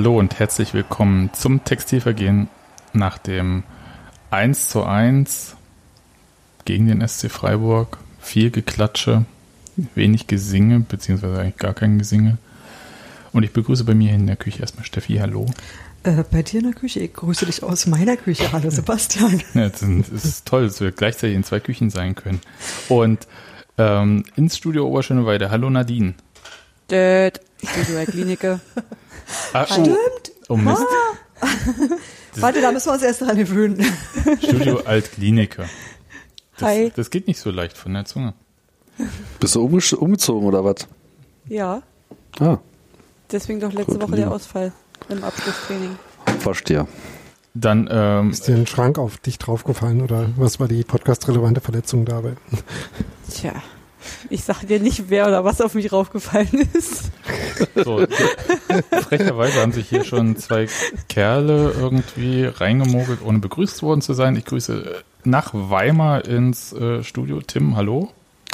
Hallo und herzlich willkommen zum Textilvergehen nach dem 1 zu 1 gegen den SC Freiburg. Viel Geklatsche, wenig Gesinge, beziehungsweise eigentlich gar kein Gesinge. Und ich begrüße bei mir in der Küche erstmal Steffi. Hallo. Äh, bei dir in der Küche. Ich grüße dich aus meiner Küche. Hallo Sebastian. Ja, das ist toll, dass wir gleichzeitig in zwei Küchen sein können. Und ähm, ins Studio Oberschöneweide. Hallo Nadine. Död. Studio Klinike. Ah, Stimmt. Oh, oh Mist. Ah. Warte, da müssen wir uns erst dran gewöhnen. Studio Altkliniker. Das, Hi. Das geht nicht so leicht von der Zunge. Bist du umgezogen oder was? Ja. Ah. Deswegen doch letzte Gut, Woche der Ausfall im Abschlusstraining. Verstehe. Dann ähm, ist dir ein Schrank auf dich draufgefallen oder was war die podcast-relevante Verletzung dabei? Tja, ich sage dir nicht, wer oder was auf mich raufgefallen ist. So, frecherweise haben sich hier schon zwei Kerle irgendwie reingemogelt, ohne begrüßt worden zu sein. Ich grüße nach Weimar ins äh, Studio Tim. Hallo.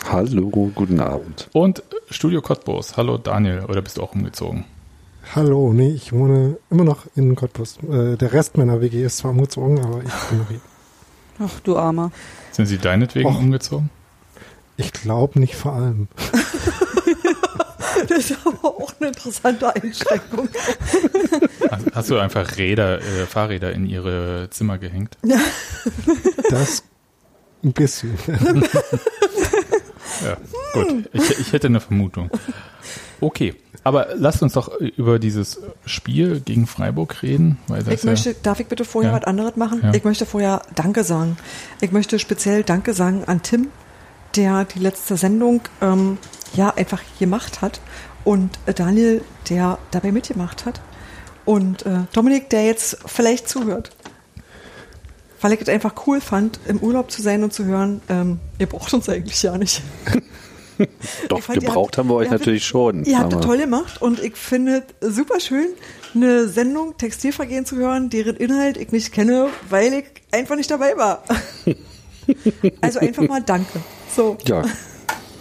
Hallo, guten Abend. Und Studio Cottbus. Hallo Daniel, oder bist du auch umgezogen? Hallo, nee, ich wohne immer noch in Cottbus. Äh, der Rest meiner WG ist zwar umgezogen, aber ich bin noch hier. Ach, du Armer. Sind Sie deinetwegen Och, umgezogen? Ich glaube nicht vor allem. das ist aber auch eine interessante Einschränkung. Hast du einfach Räder, äh, Fahrräder in ihre Zimmer gehängt? Das ein bisschen. ja, gut. Ich, ich hätte eine Vermutung. Okay, aber lasst uns doch über dieses Spiel gegen Freiburg reden. Weil ich möchte, ja, darf ich bitte vorher ja, was anderes machen? Ja. Ich möchte vorher Danke sagen. Ich möchte speziell Danke sagen an Tim, der die letzte Sendung ähm, ja einfach gemacht hat und äh, Daniel, der dabei mitgemacht hat und äh, Dominik, der jetzt vielleicht zuhört. Weil ich es einfach cool fand, im Urlaub zu sein und zu hören, ähm, ihr braucht uns eigentlich ja nicht. Doch, fand, gebraucht habt, haben wir euch natürlich habt, schon. Ihr habt das toll gemacht und ich finde super schön, eine Sendung Textilvergehen zu hören, deren Inhalt ich nicht kenne, weil ich einfach nicht dabei war. also einfach mal danke. So. Ja,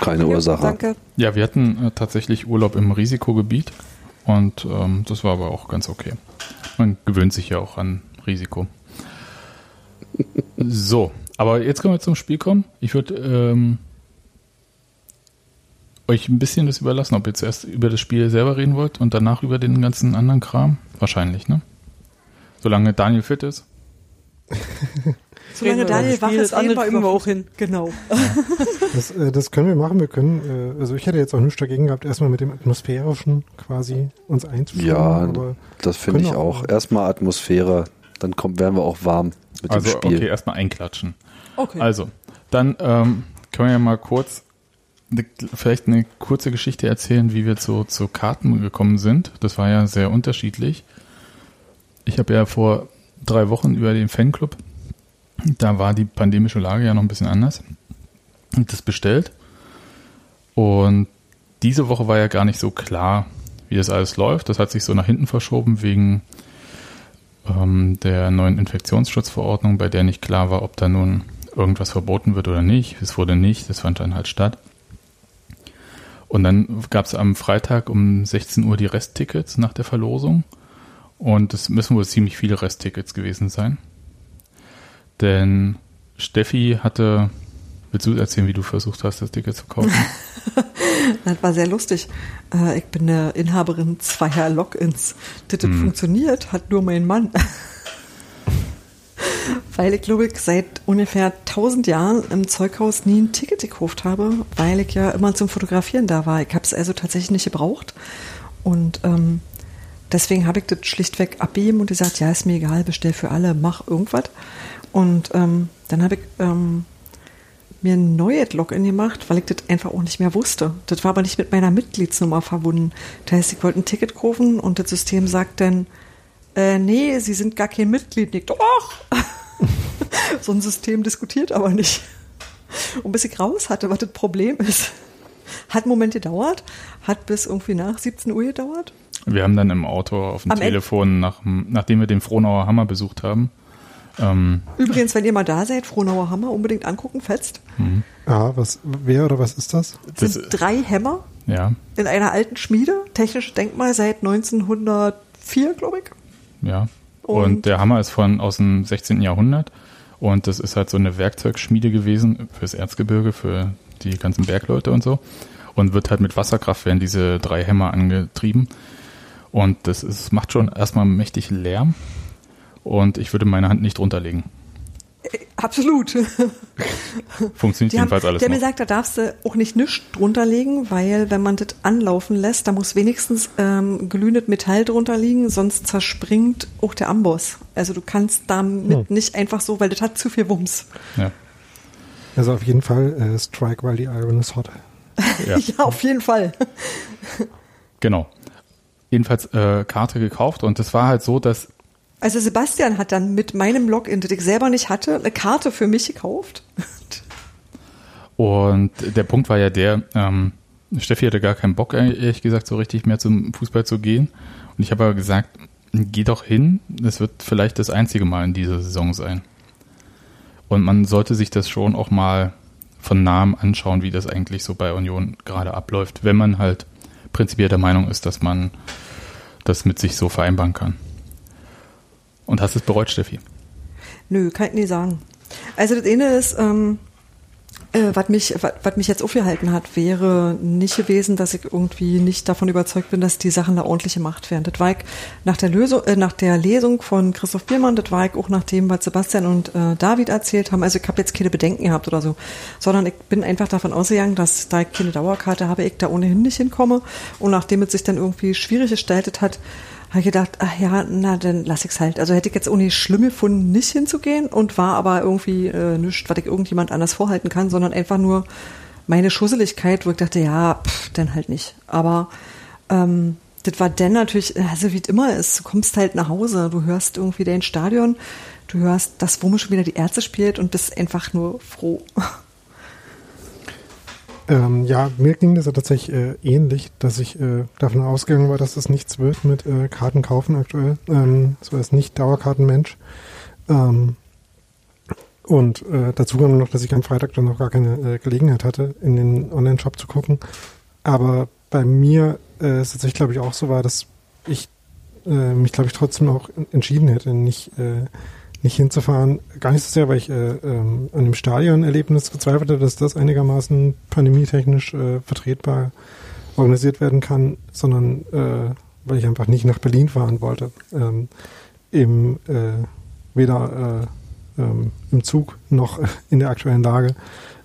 keine ja, Ursache. Danke. Ja, wir hatten äh, tatsächlich Urlaub im Risikogebiet und ähm, das war aber auch ganz okay. Man gewöhnt sich ja auch an Risiko. so, aber jetzt können wir zum Spiel kommen. Ich würde ähm, euch ein bisschen das überlassen, ob ihr zuerst über das Spiel selber reden wollt und danach über den ganzen anderen Kram. Wahrscheinlich, ne? Solange Daniel fit ist. Solange Daniel wach ist, reden wir über auch hin. Genau. Das, äh, das, können wir machen. Wir können, äh, also ich hätte jetzt auch nichts dagegen gehabt, erstmal mit dem Atmosphärischen quasi uns einzuführen. Ja, das finde ich auch. auch. Erstmal Atmosphäre, dann kommt, werden wir auch warm mit also, dem Spiel. Okay, erstmal einklatschen. Okay. Also, dann ähm, können wir ja mal kurz vielleicht eine kurze Geschichte erzählen, wie wir zu, zu Karten gekommen sind. Das war ja sehr unterschiedlich. Ich habe ja vor drei Wochen über den Fanclub, da war die pandemische Lage ja noch ein bisschen anders, das bestellt. Und diese Woche war ja gar nicht so klar, wie das alles läuft. Das hat sich so nach hinten verschoben wegen ähm, der neuen Infektionsschutzverordnung, bei der nicht klar war, ob da nun irgendwas verboten wird oder nicht. Es wurde nicht, das fand dann halt statt. Und dann gab es am Freitag um 16 Uhr die Resttickets nach der Verlosung. Und es müssen wohl ziemlich viele Resttickets gewesen sein. Denn Steffi hatte, willst du erzählen, wie du versucht hast, das Ticket zu kaufen? das war sehr lustig. Äh, ich bin eine Inhaberin zweier Logins. Das hm. funktioniert, hat nur mein Mann. weil ich glaube ich seit ungefähr 1000 Jahren im Zeughaus nie ein Ticket gekauft habe, weil ich ja immer zum Fotografieren da war. Ich habe es also tatsächlich nicht gebraucht und ähm, deswegen habe ich das schlichtweg abgegeben und gesagt, ja, ist mir egal, bestell für alle, mach irgendwas. Und ähm, dann habe ich ähm, mir ein neues Login gemacht, weil ich das einfach auch nicht mehr wusste. Das war aber nicht mit meiner Mitgliedsnummer verbunden. Das heißt, ich wollte ein Ticket kaufen und das System sagt dann, äh, nee, Sie sind gar kein Mitglied. Ich, doch! so ein System diskutiert aber nicht. Und bis ich raus hatte, was das Problem ist. Hat einen Moment gedauert, hat bis irgendwie nach 17 Uhr gedauert. Wir haben dann im Auto auf dem Am Telefon, nach, nachdem wir den Frohnauer Hammer besucht haben. Ähm, Übrigens, wenn ihr mal da seid, Frohnauer Hammer unbedingt angucken, fetzt. Mhm. Ja, was, wer oder was ist das? Das sind drei Hämmer ja. in einer alten Schmiede, technisches Denkmal seit 1900 4, glaube ich. Ja. Und, und, der Hammer ist von aus dem 16. Jahrhundert. Und das ist halt so eine Werkzeugschmiede gewesen fürs Erzgebirge, für die ganzen Bergleute und so. Und wird halt mit Wasserkraft werden diese drei Hämmer angetrieben. Und das ist, macht schon erstmal mächtig Lärm. Und ich würde meine Hand nicht drunter Absolut. Funktioniert die jedenfalls haben, alles. Der mir sagt, da darfst du auch nicht nichts drunter legen, weil wenn man das anlaufen lässt, da muss wenigstens ähm, glühendes Metall drunter liegen, sonst zerspringt auch der Amboss. Also du kannst damit hm. nicht einfach so, weil das hat zu viel Wumms. Ja. Also auf jeden Fall äh, Strike while the iron is hot. Ja, ja auf jeden Fall. genau. Jedenfalls äh, Karte gekauft und es war halt so, dass also Sebastian hat dann mit meinem Login, das ich selber nicht hatte, eine Karte für mich gekauft. Und der Punkt war ja der, ähm, Steffi hatte gar keinen Bock, ehrlich gesagt, so richtig mehr zum Fußball zu gehen. Und ich habe aber gesagt, geh doch hin, das wird vielleicht das einzige Mal in dieser Saison sein. Und man sollte sich das schon auch mal von nahem anschauen, wie das eigentlich so bei Union gerade abläuft, wenn man halt prinzipiell der Meinung ist, dass man das mit sich so vereinbaren kann. Und hast du es bereut, Steffi? Nö, kann ich nie sagen. Also das eine ist, ähm, äh, was mich, was mich jetzt aufgehalten hat, wäre nicht gewesen, dass ich irgendwie nicht davon überzeugt bin, dass die Sachen da ordentlich gemacht werden. Das war ich nach der Lösung, äh, nach der Lesung von Christoph Biermann, das war ich auch nach dem, was Sebastian und äh, David erzählt haben. Also ich habe jetzt keine Bedenken gehabt oder so, sondern ich bin einfach davon ausgegangen, dass da ich keine Dauerkarte habe, ich da ohnehin nicht hinkomme. Und nachdem es sich dann irgendwie schwierig gestaltet hat, habe ich gedacht, ach ja, na, dann lass ich's halt. Also hätte ich jetzt ohne schlimm gefunden, nicht hinzugehen und war aber irgendwie äh, nichts, was ich irgendjemand anders vorhalten kann, sondern einfach nur meine Schusseligkeit, wo ich dachte, ja, pff, dann halt nicht. Aber ähm, das war dann natürlich, also wie es immer ist, du kommst halt nach Hause, du hörst irgendwie dein Stadion, du hörst, dass Wumme schon wieder die Ärzte spielt und bist einfach nur froh. Ähm, ja, mir ging das ja tatsächlich äh, ähnlich, dass ich äh, davon ausgegangen war, dass das nichts wird mit äh, Karten kaufen aktuell. Ähm, so als nicht Dauerkartenmensch. Ähm, und äh, dazu kam noch, dass ich am Freitag dann noch gar keine äh, Gelegenheit hatte, in den Online-Shop zu gucken. Aber bei mir äh, es tatsächlich, glaube ich, auch so war, dass ich äh, mich, glaube ich, trotzdem auch entschieden hätte, nicht äh, nicht hinzufahren. Gar nicht so sehr, weil ich äh, ähm, an dem Stadionerlebnis gezweifelt dass das einigermaßen pandemietechnisch äh, vertretbar organisiert werden kann, sondern äh, weil ich einfach nicht nach Berlin fahren wollte. Ähm, im, äh, weder äh, ähm, im Zug noch in der aktuellen Lage.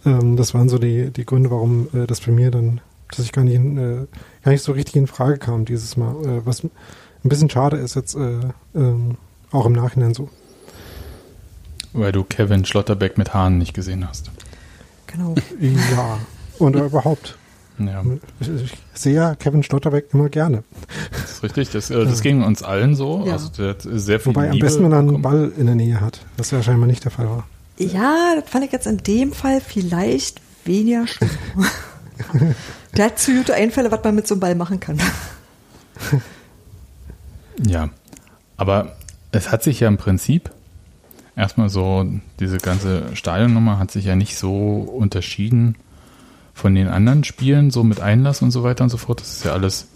Ähm, das waren so die, die Gründe, warum äh, das bei mir dann, dass ich gar nicht, in, äh, gar nicht so richtig in Frage kam dieses Mal. Äh, was ein bisschen schade ist jetzt äh, ähm, auch im Nachhinein so. Weil du Kevin Schlotterbeck mit Haaren nicht gesehen hast. Genau. Ja, und überhaupt. Ja. Ich sehe ja Kevin Schlotterbeck immer gerne. Das ist richtig, das, äh, das ging uns allen so. Ja. Also der hat sehr viel Wobei Liebe am besten, wenn er einen Ball in der Nähe hat, was ja scheinbar nicht der Fall war. Ja, das fand ich jetzt in dem Fall vielleicht weniger schlimm. der hat zu gute Einfälle, was man mit so einem Ball machen kann. Ja, aber es hat sich ja im Prinzip erstmal so, diese ganze Stadionnummer hat sich ja nicht so unterschieden von den anderen Spielen, so mit Einlass und so weiter und so fort. Das ist ja alles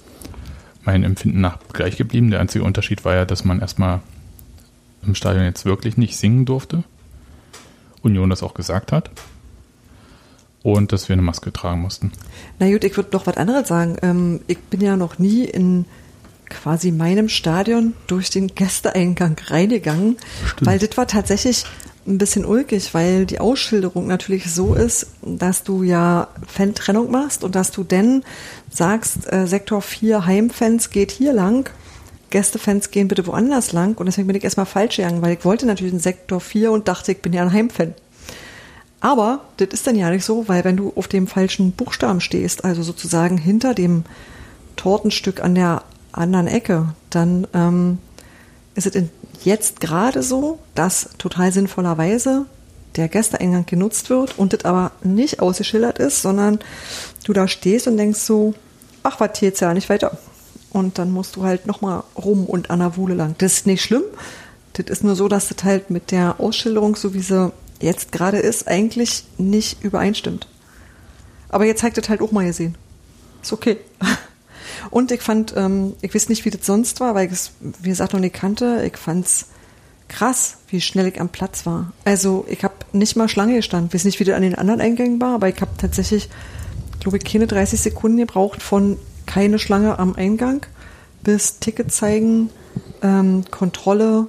mein Empfinden nach gleich geblieben. Der einzige Unterschied war ja, dass man erstmal im Stadion jetzt wirklich nicht singen durfte. Union das auch gesagt hat. Und dass wir eine Maske tragen mussten. Na gut, ich würde noch was anderes sagen. Ähm, ich bin ja noch nie in quasi meinem Stadion durch den Gästeeingang reingegangen, Stimmt. weil das war tatsächlich ein bisschen ulkig, weil die Ausschilderung natürlich so ist, dass du ja Fan-Trennung machst und dass du denn sagst, äh, Sektor 4 Heimfans geht hier lang, Gästefans gehen bitte woanders lang und deswegen bin ich erstmal falsch gegangen, weil ich wollte natürlich in Sektor 4 und dachte, ich bin ja ein Heimfan. Aber das ist dann ja nicht so, weil wenn du auf dem falschen Buchstaben stehst, also sozusagen hinter dem Tortenstück an der anderen Ecke, dann ähm, ist es jetzt gerade so, dass total sinnvollerweise der Gästeeingang genutzt wird und das aber nicht ausgeschildert ist, sondern du da stehst und denkst so, ach, was hier jetzt ja nicht weiter. Und dann musst du halt nochmal rum und an der Wuhle lang. Das ist nicht schlimm. Das ist nur so, dass das halt mit der Ausschilderung, so wie sie jetzt gerade ist, eigentlich nicht übereinstimmt. Aber jetzt zeigt das halt auch mal gesehen. Ist okay. Und ich fand, ähm, ich weiß nicht, wie das sonst war, weil ich es, wie gesagt, noch nicht kannte. Ich fand's krass, wie schnell ich am Platz war. Also ich habe nicht mal Schlange gestanden. Ich weiß nicht, wie das an den anderen Eingängen war, aber ich habe tatsächlich, glaube ich, keine 30 Sekunden gebraucht von keine Schlange am Eingang bis Ticket zeigen, ähm, Kontrolle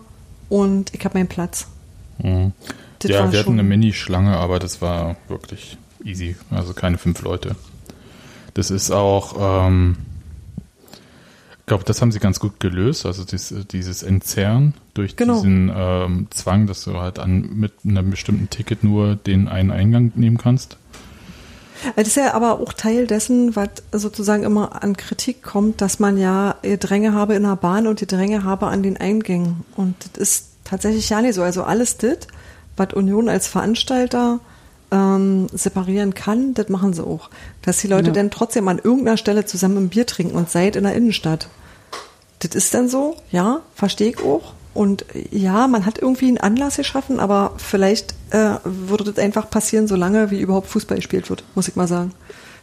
und ich habe meinen Platz. Mhm. Ja, wir hatten eine Mini-Schlange, aber das war wirklich easy. Also keine fünf Leute. Das ist auch, ähm, ich glaube, das haben sie ganz gut gelöst. Also dieses, dieses Entzerren durch genau. diesen ähm, Zwang, dass du halt an, mit einem bestimmten Ticket nur den einen Eingang nehmen kannst. Das ist ja aber auch Teil dessen, was sozusagen immer an Kritik kommt, dass man ja Dränge habe in der Bahn und die Dränge habe an den Eingängen. Und das ist tatsächlich ja nicht so. Also alles das, was Union als Veranstalter ähm, separieren kann, das machen sie auch. Dass die Leute ja. dann trotzdem an irgendeiner Stelle zusammen ein Bier trinken und seid in der Innenstadt. Das ist dann so, ja, verstehe ich auch. Und ja, man hat irgendwie einen Anlass geschaffen, aber vielleicht äh, würde das einfach passieren, solange wie überhaupt Fußball gespielt wird, muss ich mal sagen.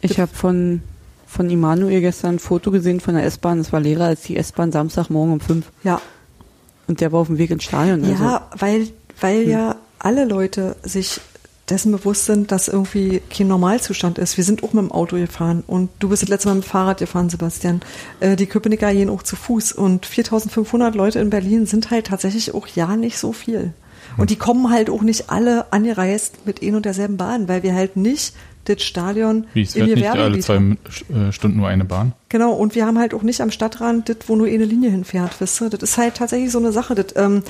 Ich habe von, von Immanuel gestern ein Foto gesehen von der S-Bahn. Es war leerer als die S-Bahn Samstagmorgen um fünf. Ja. Und der war auf dem Weg ins Stadion. Ja, also. weil, weil hm. ja alle Leute sich dessen bewusst sind, dass irgendwie kein Normalzustand ist. Wir sind auch mit dem Auto gefahren und du bist das letzte Mal mit dem Fahrrad gefahren, Sebastian. Äh, die Köpenicker gehen auch zu Fuß und 4500 Leute in Berlin sind halt tatsächlich auch ja nicht so viel. Und die kommen halt auch nicht alle angereist mit ein und derselben Bahn, weil wir halt nicht das Stadion Wie, es in nicht alle zwei äh, Stunden nur eine Bahn? Genau, und wir haben halt auch nicht am Stadtrand das, wo nur eine Linie hinfährt, wisst ihr? Das ist halt tatsächlich so eine Sache, das, ähm,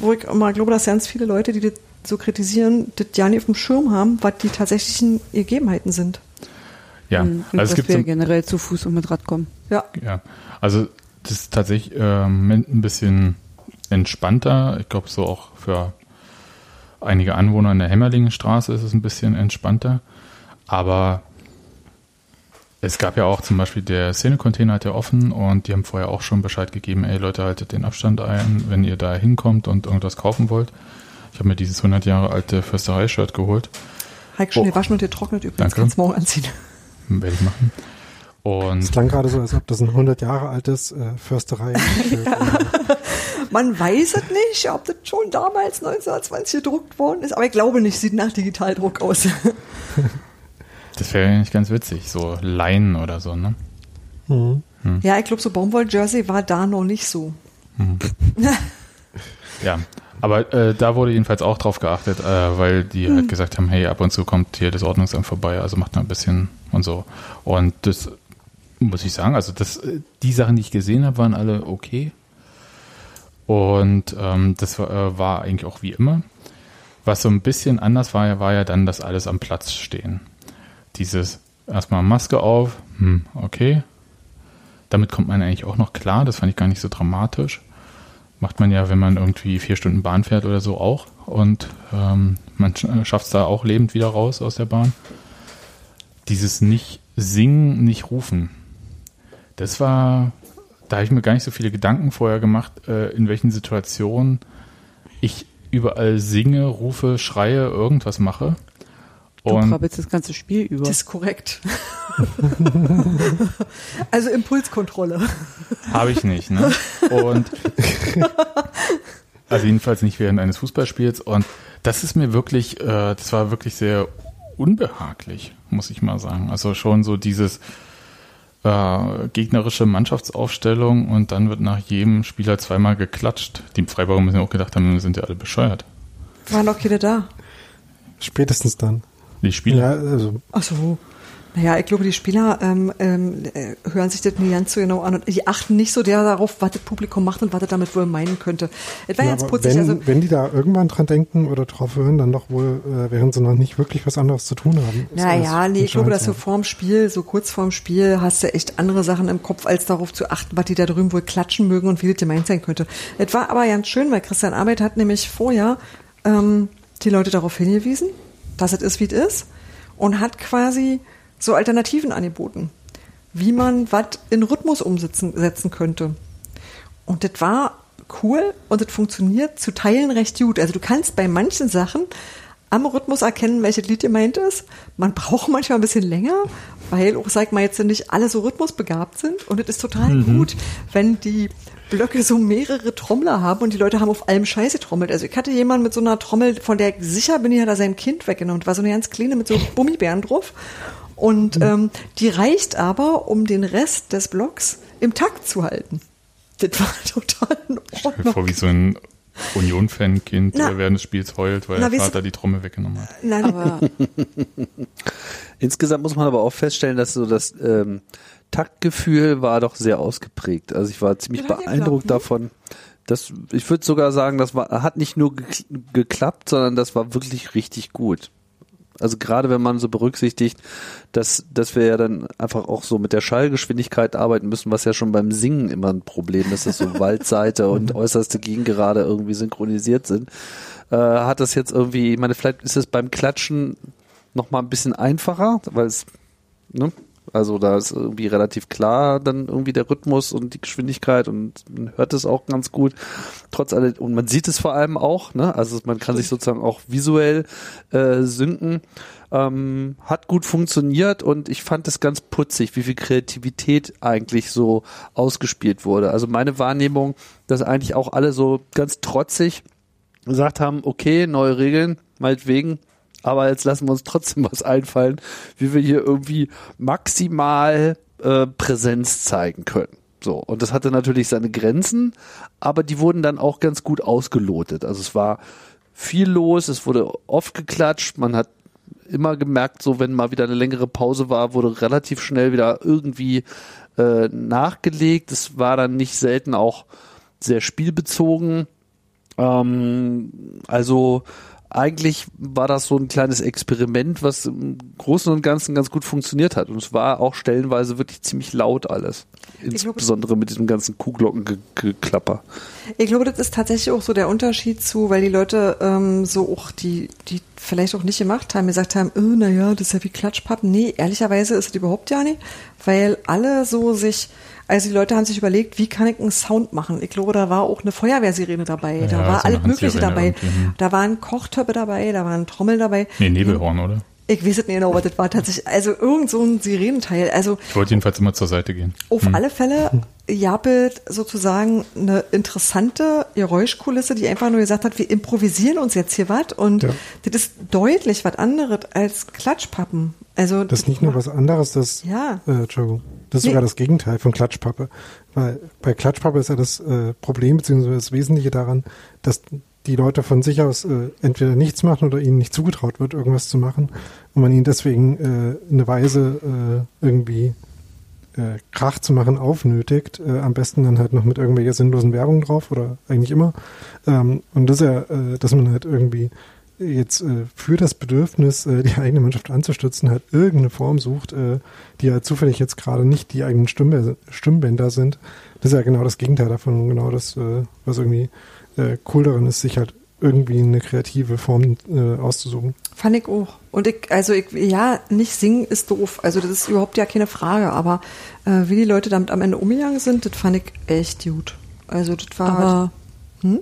wo ich immer glaube, dass ganz viele Leute, die das so kritisieren, das ja nicht auf dem Schirm haben, was die tatsächlichen Gegebenheiten sind. Ja, mhm. also es gibt wir generell zu Fuß und mit Rad kommen. Ja. Ja, also das ist tatsächlich ähm, ein bisschen entspannter. Ich glaube, so auch für einige Anwohner in der Hämmerlingenstraße ist es ein bisschen entspannter. Aber es gab ja auch zum Beispiel der Szenecontainer hat ja offen und die haben vorher auch schon Bescheid gegeben, ey Leute, haltet den Abstand ein, wenn ihr da hinkommt und irgendwas kaufen wollt. Ich habe mir dieses 100 Jahre alte Försterei-Shirt geholt. Heik schon oh. gewaschen und getrocknet übrigens. Danke. Kannst morgen anziehen. Werde ich machen. Und es klang gerade so, als ob das ein 100 Jahre altes äh, Försterei ja. Man weiß es nicht, ob das schon damals 1920 gedruckt worden ist, aber ich glaube nicht, sieht nach Digitaldruck aus. das wäre ja nicht ganz witzig, so Leinen oder so, ne? Mhm. Hm. Ja, ich glaube, so Baumwoll-Jersey war da noch nicht so. Mhm. ja, aber äh, da wurde jedenfalls auch drauf geachtet, äh, weil die mhm. halt gesagt haben, hey, ab und zu kommt hier das Ordnungsamt vorbei, also macht mal ein bisschen und so. Und das muss ich sagen, also das, die Sachen, die ich gesehen habe, waren alle okay. Und ähm, das war, äh, war eigentlich auch wie immer. Was so ein bisschen anders war, war ja dann, dass alles am Platz stehen. Dieses erstmal Maske auf, hm, okay. Damit kommt man eigentlich auch noch klar, das fand ich gar nicht so dramatisch. Macht man ja, wenn man irgendwie vier Stunden Bahn fährt oder so auch. Und ähm, man äh, schafft es da auch lebend wieder raus aus der Bahn. Dieses nicht singen, nicht rufen. Das war, da habe ich mir gar nicht so viele Gedanken vorher gemacht, äh, in welchen Situationen ich überall singe, rufe, schreie, irgendwas mache. Du und krabbelst das ganze Spiel über. Das ist korrekt. also Impulskontrolle. Habe ich nicht, ne? Und also jedenfalls nicht während eines Fußballspiels. Und das ist mir wirklich, äh, das war wirklich sehr unbehaglich, muss ich mal sagen. Also schon so dieses äh, gegnerische Mannschaftsaufstellung und dann wird nach jedem Spieler zweimal geklatscht. Die Freiburger müssen ja auch gedacht haben, wir sind ja alle bescheuert. Waren doch keine da. Spätestens dann. Die Spieler? Ja, also. Ach so. Naja, ich glaube, die Spieler ähm, ähm, äh, hören sich das nicht ganz so genau an und die achten nicht so sehr darauf, was das Publikum macht und was er damit wohl meinen könnte. Es war ja, jetzt putzig, wenn, also, wenn die da irgendwann dran denken oder drauf hören, dann doch wohl, äh, während sie noch nicht wirklich was anderes zu tun haben. Naja, nee, ich glaube, dass so vorm Spiel, so kurz vorm Spiel, hast du echt andere Sachen im Kopf, als darauf zu achten, was die da drüben wohl klatschen mögen und wie das gemeint sein könnte. Es war aber ganz schön, weil Christian Arbeit hat nämlich vorher ähm, die Leute darauf hingewiesen, dass es ist, wie es ist und hat quasi so Alternativen angeboten, wie man was in Rhythmus umsetzen setzen könnte. Und das war cool und das funktioniert zu Teilen recht gut. Also du kannst bei manchen Sachen am Rhythmus erkennen, welches Lied gemeint ist. Man braucht manchmal ein bisschen länger weil auch, sag mal, jetzt nicht alle so rhythmusbegabt sind und es ist total mhm. gut, wenn die Blöcke so mehrere Trommler haben und die Leute haben auf allem Scheiße trommelt. Also ich hatte jemanden mit so einer Trommel, von der ich sicher bin, die hat er sein Kind weggenommen. Das war so eine ganz kleine mit so Gummibären drauf. Und mhm. ähm, die reicht aber, um den Rest des Blocks im Takt zu halten. Das war total in Ordnung. Vor wie so ein Union-Fan-Kind während des Spiels heult, weil na, der Vater die Trommel weggenommen hat. Nein. Aber Insgesamt muss man aber auch feststellen, dass so das ähm, Taktgefühl war doch sehr ausgeprägt. Also ich war ziemlich beeindruckt davon. Das, ich würde sogar sagen, das war, hat nicht nur geklappt, sondern das war wirklich richtig gut. Also gerade wenn man so berücksichtigt, dass, dass wir ja dann einfach auch so mit der Schallgeschwindigkeit arbeiten müssen, was ja schon beim Singen immer ein Problem ist, dass so Waldseite und äußerste Gegengerade irgendwie synchronisiert sind, äh, hat das jetzt irgendwie, ich meine, vielleicht ist es beim Klatschen noch mal ein bisschen einfacher, weil es, ne, also da ist irgendwie relativ klar dann irgendwie der Rhythmus und die Geschwindigkeit und man hört es auch ganz gut. Trotz allem, und man sieht es vor allem auch, ne? Also man kann sich sozusagen auch visuell äh, synken. Ähm, hat gut funktioniert und ich fand es ganz putzig, wie viel Kreativität eigentlich so ausgespielt wurde. Also meine Wahrnehmung, dass eigentlich auch alle so ganz trotzig gesagt haben, okay, neue Regeln, meinetwegen, aber jetzt lassen wir uns trotzdem was einfallen, wie wir hier irgendwie maximal äh, Präsenz zeigen können. So, und das hatte natürlich seine Grenzen, aber die wurden dann auch ganz gut ausgelotet. Also es war viel los, es wurde oft geklatscht, man hat immer gemerkt, so wenn mal wieder eine längere Pause war, wurde relativ schnell wieder irgendwie äh, nachgelegt. Es war dann nicht selten auch sehr spielbezogen. Ähm, also eigentlich war das so ein kleines Experiment, was im Großen und Ganzen ganz gut funktioniert hat. Und es war auch stellenweise wirklich ziemlich laut alles. Insbesondere mit diesem ganzen Kuhglockengeklapper. Ich glaube, das ist tatsächlich auch so der Unterschied zu, weil die Leute ähm, so auch die, die vielleicht auch nicht gemacht haben, gesagt haben, oh, naja, das ist ja wie Klatschpappen. Nee, ehrlicherweise ist es überhaupt ja nicht, weil alle so sich also die Leute haben sich überlegt, wie kann ich einen Sound machen? Ich glaube, da war auch eine Feuerwehrsirene dabei, ja, da war so alles Mögliche dabei. Hm. Da waren Kochtöpfe dabei, da waren Trommeln dabei. Nee, Nebelhorn, oder? Ich weiß es nicht genau, aber das war tatsächlich, also irgend so ein Sirenenteil. Also, ich wollte jedenfalls immer zur Seite gehen. Auf hm. alle Fälle jappelt sozusagen eine interessante Geräuschkulisse, die einfach nur gesagt hat, wir improvisieren uns jetzt hier was und ja. das ist deutlich was anderes als Klatschpappen. Also das ist nicht nur was anderes, das ja. äh, Entschuldigung. Das ist nee. sogar das Gegenteil von Klatschpappe. Weil bei Klatschpappe ist ja das äh, Problem, beziehungsweise das Wesentliche daran, dass die Leute von sich aus äh, entweder nichts machen oder ihnen nicht zugetraut wird, irgendwas zu machen und man ihnen deswegen äh, eine Weise äh, irgendwie äh, Krach zu machen aufnötigt. Äh, am besten dann halt noch mit irgendwelcher sinnlosen Werbung drauf oder eigentlich immer. Ähm, und das ist ja, äh, dass man halt irgendwie jetzt äh, für das Bedürfnis, äh, die eigene Mannschaft anzustützen, halt irgendeine Form sucht, äh, die halt zufällig jetzt gerade nicht die eigenen Stimmbänder, Stimmbänder sind. Das ist ja genau das Gegenteil davon, genau das, äh, was irgendwie äh, cool daran ist, sich halt irgendwie eine kreative Form äh, auszusuchen. Fand ich auch. Und ich, also ich, ja, nicht singen ist doof. Also das ist überhaupt ja keine Frage. Aber äh, wie die Leute damit am Ende umgegangen sind, das fand ich echt gut. Also das war. Aber, halt, hm?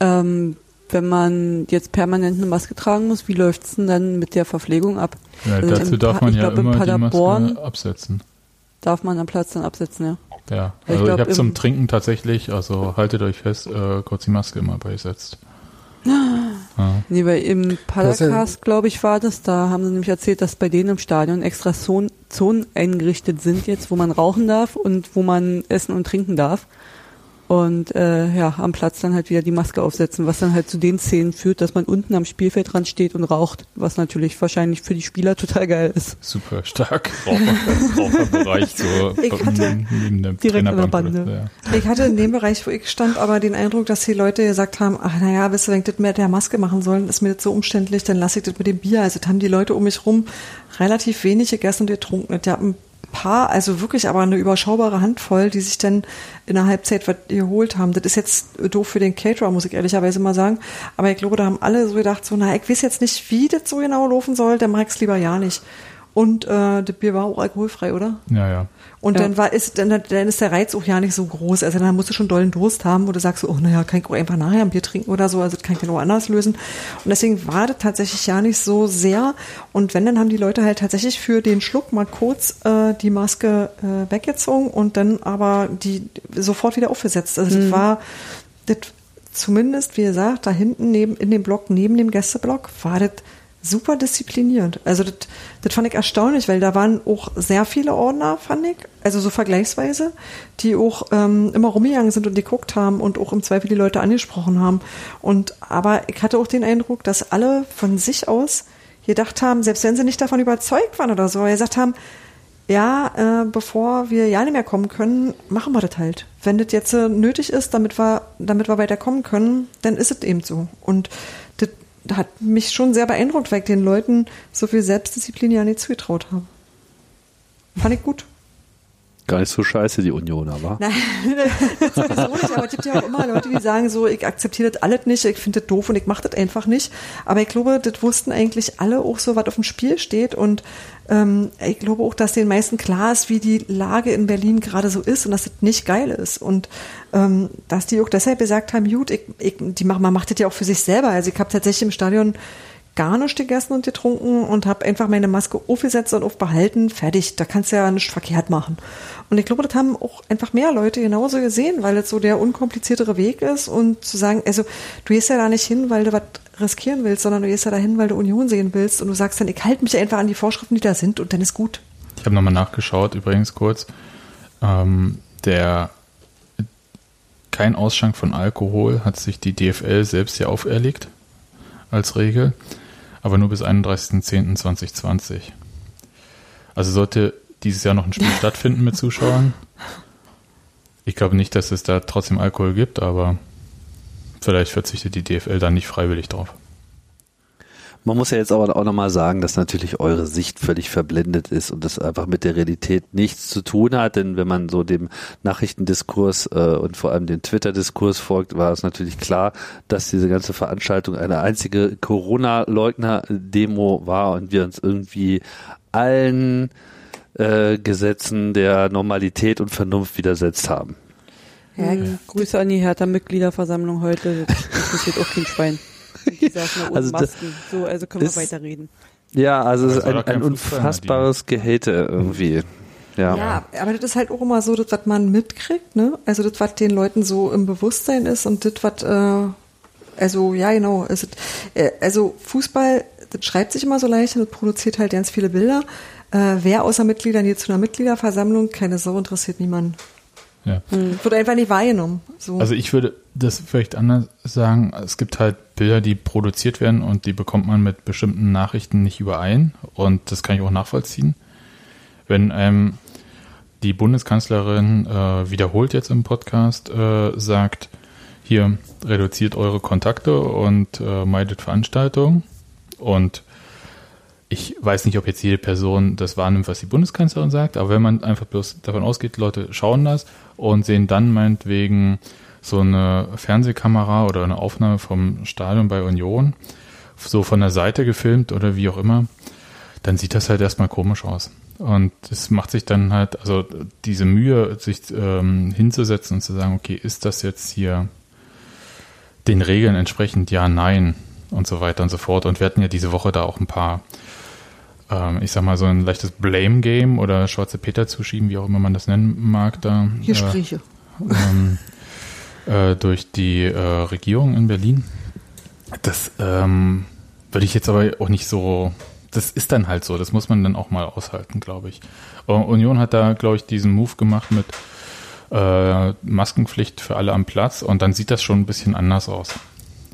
ähm, wenn man jetzt permanent eine Maske tragen muss, wie läuft es denn dann mit der Verpflegung ab? Ja, also dazu darf man ja glaub, immer die Maske absetzen. Darf man am Platz dann absetzen, ja. Ja, also ich, ich habe zum Trinken tatsächlich, also haltet euch fest, äh, kurz die Maske immer beisetzt. Ja. Nee, weil im Padercast, glaube ich, war das, da haben sie nämlich erzählt, dass bei denen im Stadion extra Zonen eingerichtet sind jetzt, wo man rauchen darf und wo man essen und trinken darf und äh, ja, am Platz dann halt wieder die Maske aufsetzen, was dann halt zu den Szenen führt, dass man unten am Spielfeldrand steht und raucht, was natürlich wahrscheinlich für die Spieler total geil ist. Super stark. Raucherbereich so ich hatte, neben der direkt an der Bande. Ja. Ich hatte in dem Bereich, wo ich stand, aber den Eindruck, dass die Leute gesagt haben, ach naja, wisst ihr, wenn ich das mit der Maske machen sollen, ist mir das so umständlich, dann lasse ich das mit dem Bier. Also das haben die Leute um mich rum relativ wenig gegessen und getrunken. Die haben paar, also wirklich aber eine überschaubare Handvoll, die sich dann in der Halbzeit was geholt haben. Das ist jetzt doof für den Caterer, muss ich ehrlicherweise mal sagen. Aber ich glaube, da haben alle so gedacht, so, na, ich weiß jetzt nicht, wie das so genau laufen soll, dann mag ich es lieber ja nicht. Und äh, das Bier war auch alkoholfrei, oder? Ja, ja. Und Ja. dann war ist dann, dann ist der Reiz auch ja nicht so groß. Also dann musst du schon dollen Durst haben, wo du sagst, oh naja, kann ich auch einfach nachher ein Bier trinken oder so. Also das kann ich dann auch anders lösen. Und deswegen war das tatsächlich ja nicht so sehr. Und wenn, dann haben die Leute halt tatsächlich für den Schluck mal kurz äh, die Maske äh, weggezogen und dann aber die sofort wieder aufgesetzt. Also das war das zumindest, wie gesagt, da hinten neben in dem Block, neben dem Gästeblock, war das super diszipliniert. Also das, das fand ich erstaunlich, weil da waren auch sehr viele Ordner, fand ich, also so vergleichsweise, die auch ähm, immer rumgegangen sind und geguckt haben und auch im Zweifel die Leute angesprochen haben. Und aber ich hatte auch den Eindruck, dass alle von sich aus gedacht haben, selbst wenn sie nicht davon überzeugt waren oder so, gesagt haben, ja, äh, bevor wir ja nicht mehr kommen können, machen wir das halt. Wenn das jetzt äh, nötig ist, damit wir, damit wir weiterkommen können, dann ist es eben so. Und hat mich schon sehr beeindruckt, weil ich den Leuten so viel Selbstdisziplin ja nicht zugetraut habe. Fand ich gut. Gar nicht so scheiße, die Union, aber. Nein, das sowieso nicht, aber es gibt ja auch immer Leute, die sagen so, ich akzeptiere das alles nicht, ich finde das doof und ich mache das einfach nicht. Aber ich glaube, das wussten eigentlich alle auch so, was auf dem Spiel steht und ähm, ich glaube auch, dass den meisten klar ist, wie die Lage in Berlin gerade so ist und dass das nicht geil ist und ähm, dass die auch deshalb gesagt haben, gut, ich, ich, die machen, man macht das ja auch für sich selber. Also ich habe tatsächlich im Stadion gar nicht gegessen und getrunken und habe einfach meine Maske aufgesetzt und aufbehalten. Fertig, da kannst du ja nichts verkehrt machen. Und ich glaube, das haben auch einfach mehr Leute genauso gesehen, weil das so der unkompliziertere Weg ist und zu sagen, also du gehst ja da nicht hin, weil du was riskieren willst, sondern du gehst ja dahin, weil du Union sehen willst und du sagst dann, ich halte mich einfach an die Vorschriften, die da sind und dann ist gut. Ich habe nochmal nachgeschaut, übrigens kurz. Ähm, der kein Ausschank von Alkohol hat sich die DFL selbst ja auferlegt als Regel, aber nur bis 31.10.2020. Also sollte dieses Jahr noch ein Spiel stattfinden mit Zuschauern. Ich glaube nicht, dass es da trotzdem Alkohol gibt, aber vielleicht verzichtet die DFL dann nicht freiwillig drauf. Man muss ja jetzt aber auch nochmal sagen, dass natürlich eure Sicht völlig verblendet ist und das einfach mit der Realität nichts zu tun hat. Denn wenn man so dem Nachrichtendiskurs äh, und vor allem dem Twitter-Diskurs folgt, war es natürlich klar, dass diese ganze Veranstaltung eine einzige Corona-Leugner-Demo war und wir uns irgendwie allen äh, Gesetzen der Normalität und Vernunft widersetzt haben. Ja, Grüße an die Hertha-Mitgliederversammlung heute. Das interessiert auch kein Schwein. Die saßen da ohne Also Masken. So, also können wir ist- weiterreden. Ja, also es ist ein, ein unfassbares Gehate irgendwie. Ja. Ja, aber das ist halt auch immer so, das, was man mitkriegt, ne? Also das, was den Leuten so im Bewusstsein ist und das, was, äh, also ja, genau. Also, äh, also Fußball, das schreibt sich immer so leicht und das produziert halt ganz viele Bilder. Äh, wer außer Mitgliedern geht zu einer Mitgliederversammlung, keine Sau interessiert niemanden. Ja. Wird einfach nicht wahrgenommen. So. Also ich würde das vielleicht anders sagen. Es gibt halt Bilder, die produziert werden und die bekommt man mit bestimmten Nachrichten nicht überein. Und das kann ich auch nachvollziehen. Wenn ähm, die Bundeskanzlerin äh, wiederholt jetzt im Podcast äh, sagt, hier reduziert eure Kontakte und äh, meidet Veranstaltungen. Und ich weiß nicht, ob jetzt jede Person das wahrnimmt, was die Bundeskanzlerin sagt, aber wenn man einfach bloß davon ausgeht, Leute schauen das und sehen dann meinetwegen so eine Fernsehkamera oder eine Aufnahme vom Stadion bei Union, so von der Seite gefilmt oder wie auch immer, dann sieht das halt erstmal komisch aus. Und es macht sich dann halt, also diese Mühe, sich ähm, hinzusetzen und zu sagen, okay, ist das jetzt hier den Regeln entsprechend, ja, nein und so weiter und so fort. Und wir hatten ja diese Woche da auch ein paar, ähm, ich sag mal, so ein leichtes Blame-Game oder schwarze Peter zuschieben, wie auch immer man das nennen mag, da. Hier äh, Gespräche. ähm, äh, durch die äh, Regierung in Berlin. Das ähm, würde ich jetzt aber auch nicht so. Das ist dann halt so. Das muss man dann auch mal aushalten, glaube ich. Union hat da, glaube ich, diesen Move gemacht mit äh, Maskenpflicht für alle am Platz und dann sieht das schon ein bisschen anders aus.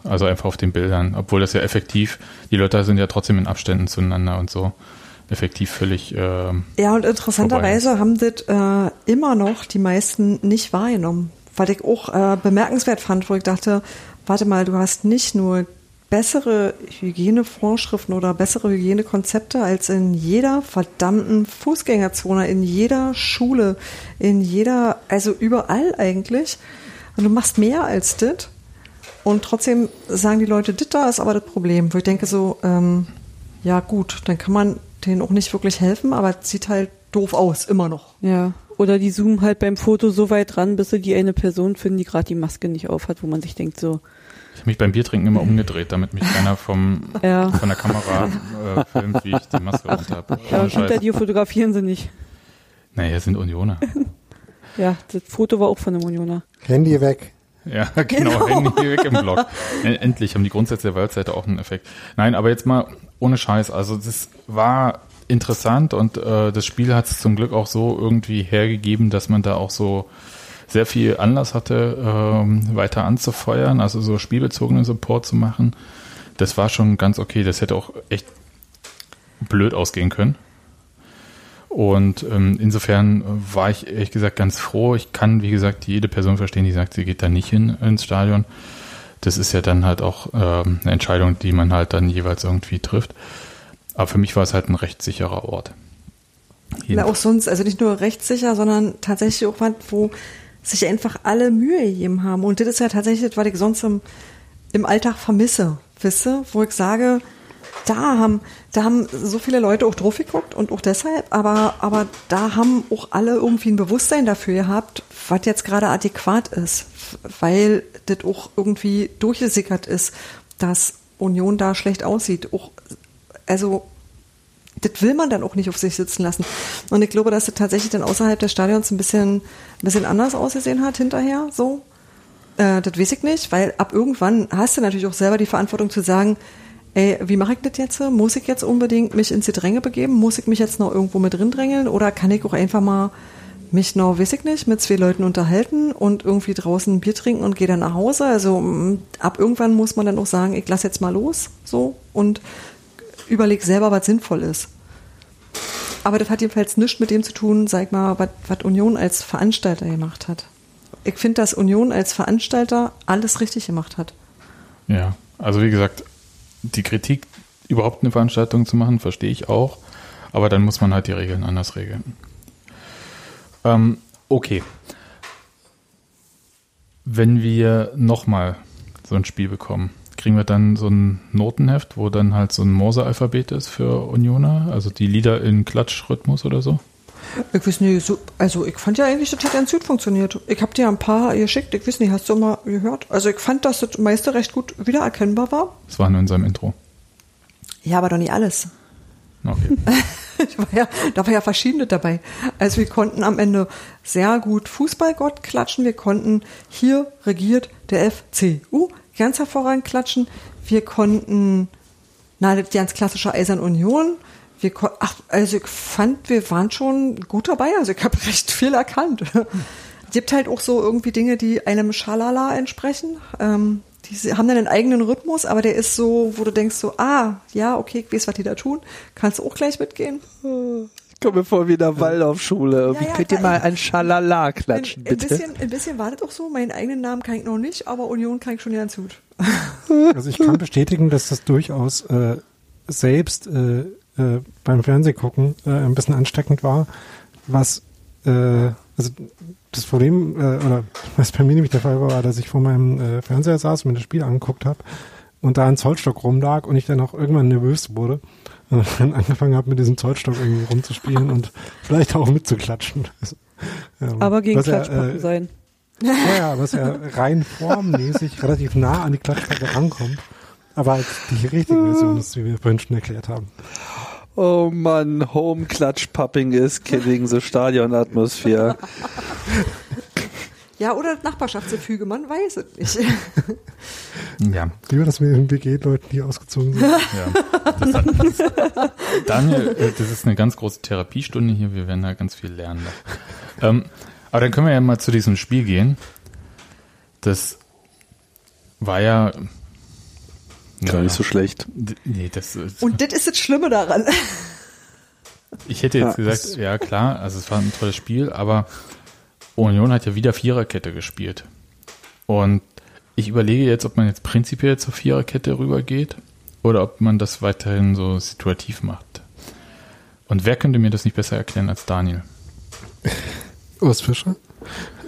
Also einfach auf den Bildern, obwohl das ja effektiv, die Leute sind ja trotzdem in Abständen zueinander und so effektiv völlig. Äh, Ja, und interessanterweise haben das äh, immer noch die meisten nicht wahrgenommen. Was ich auch äh, bemerkenswert fand, wo ich dachte, warte mal, du hast nicht nur bessere Hygienevorschriften oder bessere Hygienekonzepte als in jeder verdammten Fußgängerzone, in jeder Schule, in jeder, also überall eigentlich. Und du machst mehr als das. Und trotzdem sagen die Leute, das da ist aber das Problem. Wo ich denke so, ähm, ja gut, dann kann man denen auch nicht wirklich helfen, aber sieht halt doof aus, immer noch. Ja. Oder die zoomen halt beim Foto so weit ran, bis sie die eine Person finden, die gerade die Maske nicht aufhat, wo man sich denkt so. Ich habe mich beim Biertrinken immer umgedreht, damit mich keiner vom, ja. von der Kamera äh, filmt, wie ich die Maske runter habe. Ja, hinter dir fotografieren sie nicht. Naja, sind Unioner. ja, das Foto war auch von einem Unioner. Handy weg. Ja, genau, genau. Handy weg im Blog. Endlich haben die Grundsätze der Webseite auch einen Effekt. Nein, aber jetzt mal ohne Scheiß. Also das war interessant und äh, das Spiel hat es zum Glück auch so irgendwie hergegeben, dass man da auch so sehr viel Anlass hatte, ähm, weiter anzufeuern, also so spielbezogenen Support zu machen. Das war schon ganz okay. Das hätte auch echt blöd ausgehen können. Und ähm, insofern war ich ehrlich gesagt ganz froh. Ich kann, wie gesagt, jede Person verstehen, die sagt, sie geht da nicht hin ins Stadion. Das ist ja dann halt auch ähm, eine Entscheidung, die man halt dann jeweils irgendwie trifft. Aber für mich war es halt ein rechtssicherer Ort. Na, auch sonst, also nicht nur rechtssicher, sondern tatsächlich auch was, wo sich einfach alle Mühe gegeben haben. Und das ist ja tatsächlich das, was ich sonst im, im Alltag vermisse, wisse, wo ich sage, da haben, da haben so viele Leute auch drauf geguckt und auch deshalb, aber, aber da haben auch alle irgendwie ein Bewusstsein dafür gehabt, was jetzt gerade adäquat ist, weil das auch irgendwie durchgesickert ist, dass Union da schlecht aussieht. Auch, also, das will man dann auch nicht auf sich sitzen lassen. Und ich glaube, dass das tatsächlich dann außerhalb des Stadions ein bisschen, ein bisschen anders ausgesehen hat hinterher, so. Äh, das weiß ich nicht, weil ab irgendwann hast du natürlich auch selber die Verantwortung zu sagen, ey, wie mache ich das jetzt? Muss ich jetzt unbedingt mich ins Gedränge begeben? Muss ich mich jetzt noch irgendwo mit drin drängeln? Oder kann ich auch einfach mal mich noch, weiß ich nicht, mit zwei Leuten unterhalten und irgendwie draußen ein Bier trinken und gehe dann nach Hause? Also mm, ab irgendwann muss man dann auch sagen, ich lass jetzt mal los, so, und überleg selber, was sinnvoll ist. Aber das hat jedenfalls nichts mit dem zu tun, sag mal, was Union als Veranstalter gemacht hat. Ich finde, dass Union als Veranstalter alles richtig gemacht hat. Ja, also wie gesagt, die Kritik, überhaupt eine Veranstaltung zu machen, verstehe ich auch. Aber dann muss man halt die Regeln anders regeln. Ähm, okay. Wenn wir nochmal so ein Spiel bekommen, kriegen wir dann so ein Notenheft, wo dann halt so ein Morse-Alphabet ist für Unioner, also die Lieder in Klatschrhythmus oder so? Ich weiß nicht, so, also ich fand ja eigentlich, das hat ganz gut funktioniert. Ich habe dir ein paar geschickt, ich weiß nicht, hast du mal gehört? Also ich fand, dass das meiste recht gut wiedererkennbar war. Das war nur in seinem Intro. Ja, aber doch nicht alles. Okay. war ja, da war ja verschiedene dabei. Also wir konnten am Ende sehr gut Fußballgott klatschen. Wir konnten hier regiert der FCU ganz hervorragend klatschen. Wir konnten, na, die ganz klassische Eisern Union wir, ach, also ich fand, wir waren schon gut dabei. Also ich habe recht viel erkannt. Es gibt halt auch so irgendwie Dinge, die einem Schalala entsprechen. Ähm, die haben dann einen eigenen Rhythmus, aber der ist so, wo du denkst so, ah, ja, okay, ich weiß, was die da tun. Kannst du auch gleich mitgehen? Ich komme mir vor wie in der Waldorfschule. Ja, ja, könnt ihr mal ein Schalala klatschen, ein, ein bitte? Bisschen, ein bisschen war das auch so. Meinen eigenen Namen kann ich noch nicht, aber Union kann ich schon ganz gut. Also ich kann bestätigen, dass das durchaus äh, selbst äh, äh, beim Fernsehgucken äh, ein bisschen ansteckend war, was äh, also das Problem, äh, oder was bei mir nämlich der Fall war, war, dass ich vor meinem äh, Fernseher saß und mir das Spiel angeguckt habe und da ein Zollstock rumlag und ich dann auch irgendwann nervös wurde und dann angefangen habe, mit diesem Zollstock irgendwie rumzuspielen und vielleicht auch mitzuklatschen. ähm, Aber gegen Klatschpappen äh, sein. Ja, ja, was ja rein formmäßig relativ nah an die Klatschpappe rankommt. Aber als die richtige Version ist, wie wir vorhin schon erklärt haben. Oh Mann, Home Clutch Pupping is killing the Stadionatmosphäre. Ja, oder Nachbarschaftsgefüge, man weiß es nicht. ja. Lieber, dass wir den WG-Leuten, die ausgezogen sind. Ja. Das, das, Daniel, äh, das ist eine ganz große Therapiestunde hier, wir werden da ganz viel lernen. Ähm, aber dann können wir ja mal zu diesem Spiel gehen. Das war ja Gar nicht so schlecht. Nee, das ist Und das ist das Schlimme daran. Ich hätte jetzt ja, gesagt, ja klar, also es war ein tolles Spiel, aber Union hat ja wieder Viererkette gespielt. Und ich überlege jetzt, ob man jetzt prinzipiell zur Viererkette rübergeht oder ob man das weiterhin so situativ macht. Und wer könnte mir das nicht besser erklären als Daniel? Urs Fischer.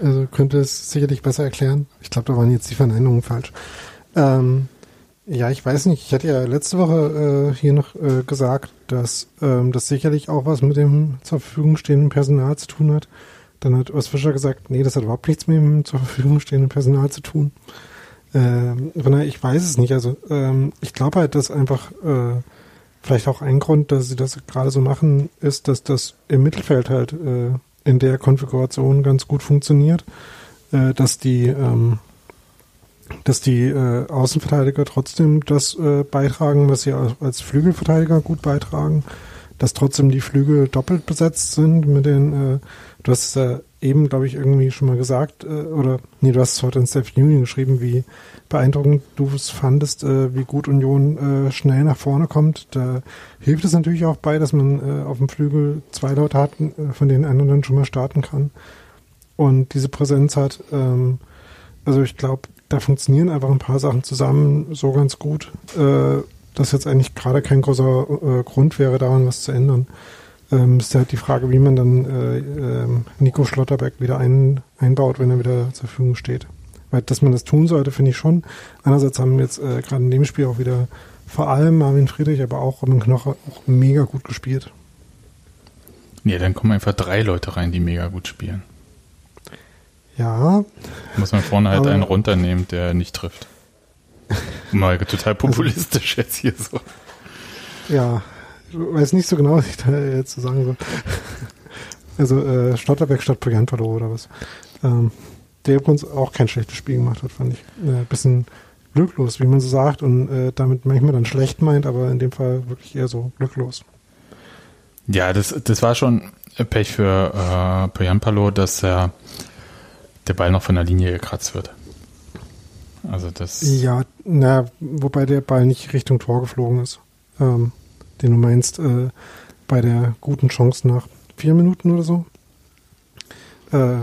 Also könnte es sicherlich besser erklären. Ich glaube, da waren jetzt die Verneinungen falsch. Ähm, Ja, ich weiß nicht. Ich hatte ja letzte Woche äh, hier noch äh, gesagt, dass ähm, das sicherlich auch was mit dem zur Verfügung stehenden Personal zu tun hat. Dann hat Urs Fischer gesagt, nee, das hat überhaupt nichts mit dem zur Verfügung stehenden Personal zu tun. Ähm, von daher, ich weiß es nicht. Also ähm, ich glaube halt, dass einfach äh, vielleicht auch ein Grund, dass sie das gerade so machen, ist, dass das im Mittelfeld halt äh, in der Konfiguration ganz gut funktioniert, äh, dass die ähm, dass die äh, Außenverteidiger trotzdem das äh, beitragen, was sie als Flügelverteidiger gut beitragen, dass trotzdem die Flügel doppelt besetzt sind mit den, äh, du hast äh, eben, glaube ich, irgendwie schon mal gesagt, äh, oder nee, du hast es heute in Steph Union geschrieben, wie beeindruckend du es fandest, äh, wie gut Union äh, schnell nach vorne kommt. Da hilft es natürlich auch bei, dass man äh, auf dem Flügel zwei Leute hat, äh, von denen einer dann schon mal starten kann und diese Präsenz hat. Ähm, also ich glaube, da funktionieren einfach ein paar Sachen zusammen so ganz gut, äh, dass jetzt eigentlich gerade kein großer äh, Grund wäre, daran was zu ändern. Ähm, ist halt die Frage, wie man dann äh, äh, Nico Schlotterbeck wieder ein, einbaut, wenn er wieder zur Verfügung steht. Weil, dass man das tun sollte, finde ich schon. Einerseits haben jetzt äh, gerade in dem Spiel auch wieder vor allem Marvin Friedrich, aber auch Robin Knoche auch mega gut gespielt. Nee, dann kommen einfach drei Leute rein, die mega gut spielen. Ja. Muss man vorne halt einen runternehmen, der nicht trifft. Mal total populistisch jetzt hier so. Ja, ich weiß nicht so genau, was ich da jetzt zu sagen soll. Also äh, Stotterbeck statt Briantolo oder was. Ähm, der uns auch kein schlechtes Spiel gemacht hat, fand ich. Äh, bisschen glücklos, wie man so sagt, und äh, damit manchmal dann schlecht meint, aber in dem Fall wirklich eher so glücklos. Ja, das, das war schon Pech für äh, Prianpalo, dass er der Ball noch von der Linie gekratzt wird. Also das. Ja, na, wobei der Ball nicht Richtung Tor geflogen ist. Ähm, den du meinst, äh, bei der guten Chance nach vier Minuten oder so. Äh,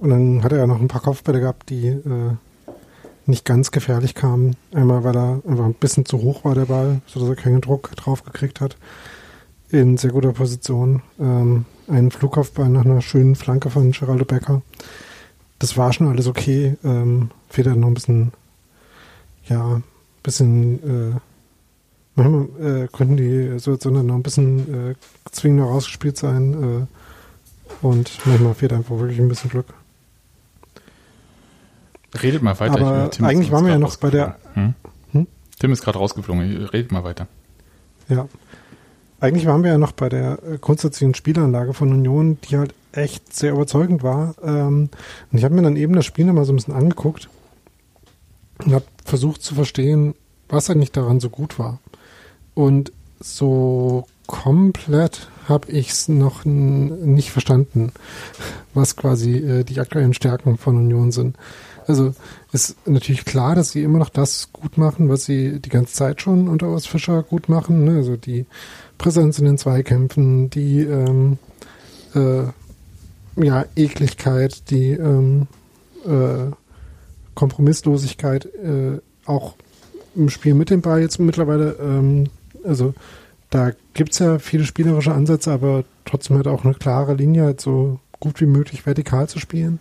und dann hat er ja noch ein paar Kopfbälle gehabt, die äh, nicht ganz gefährlich kamen. Einmal, weil er einfach ein bisschen zu hoch war, der Ball, sodass er keinen Druck drauf gekriegt hat. In sehr guter Position. Ähm, einen Flugkopfball nach einer schönen Flanke von Geraldo Becker das war schon alles okay. Ähm, fehlt halt noch ein bisschen, ja, ein bisschen, äh, manchmal äh, könnten die Situationen noch ein bisschen äh, zwingender rausgespielt sein. Äh, und manchmal fehlt einfach wirklich ein bisschen Glück. Redet mal weiter. Aber eigentlich waren wir ja noch bei der. Hm? Hm? Tim ist gerade rausgeflogen. Redet mal weiter. Ja. Eigentlich waren wir ja noch bei der äh, grundsätzlichen Spielanlage von Union, die halt echt sehr überzeugend war. Ähm, und ich habe mir dann eben das Spiel nochmal so ein bisschen angeguckt und habe versucht zu verstehen, was eigentlich daran so gut war. Und so komplett habe ich es noch nicht verstanden, was quasi äh, die aktuellen Stärken von Union sind. Also ist natürlich klar, dass sie immer noch das gut machen, was sie die ganze Zeit schon unter Urs Fischer gut machen. Ne? Also die Präsenz in den Zweikämpfen, die ähm, äh, ja, Ekligkeit, die ähm, äh, Kompromisslosigkeit äh, auch im Spiel mit dem Ball jetzt mittlerweile, ähm, also da gibt es ja viele spielerische Ansätze, aber trotzdem halt auch eine klare Linie, halt so gut wie möglich vertikal zu spielen.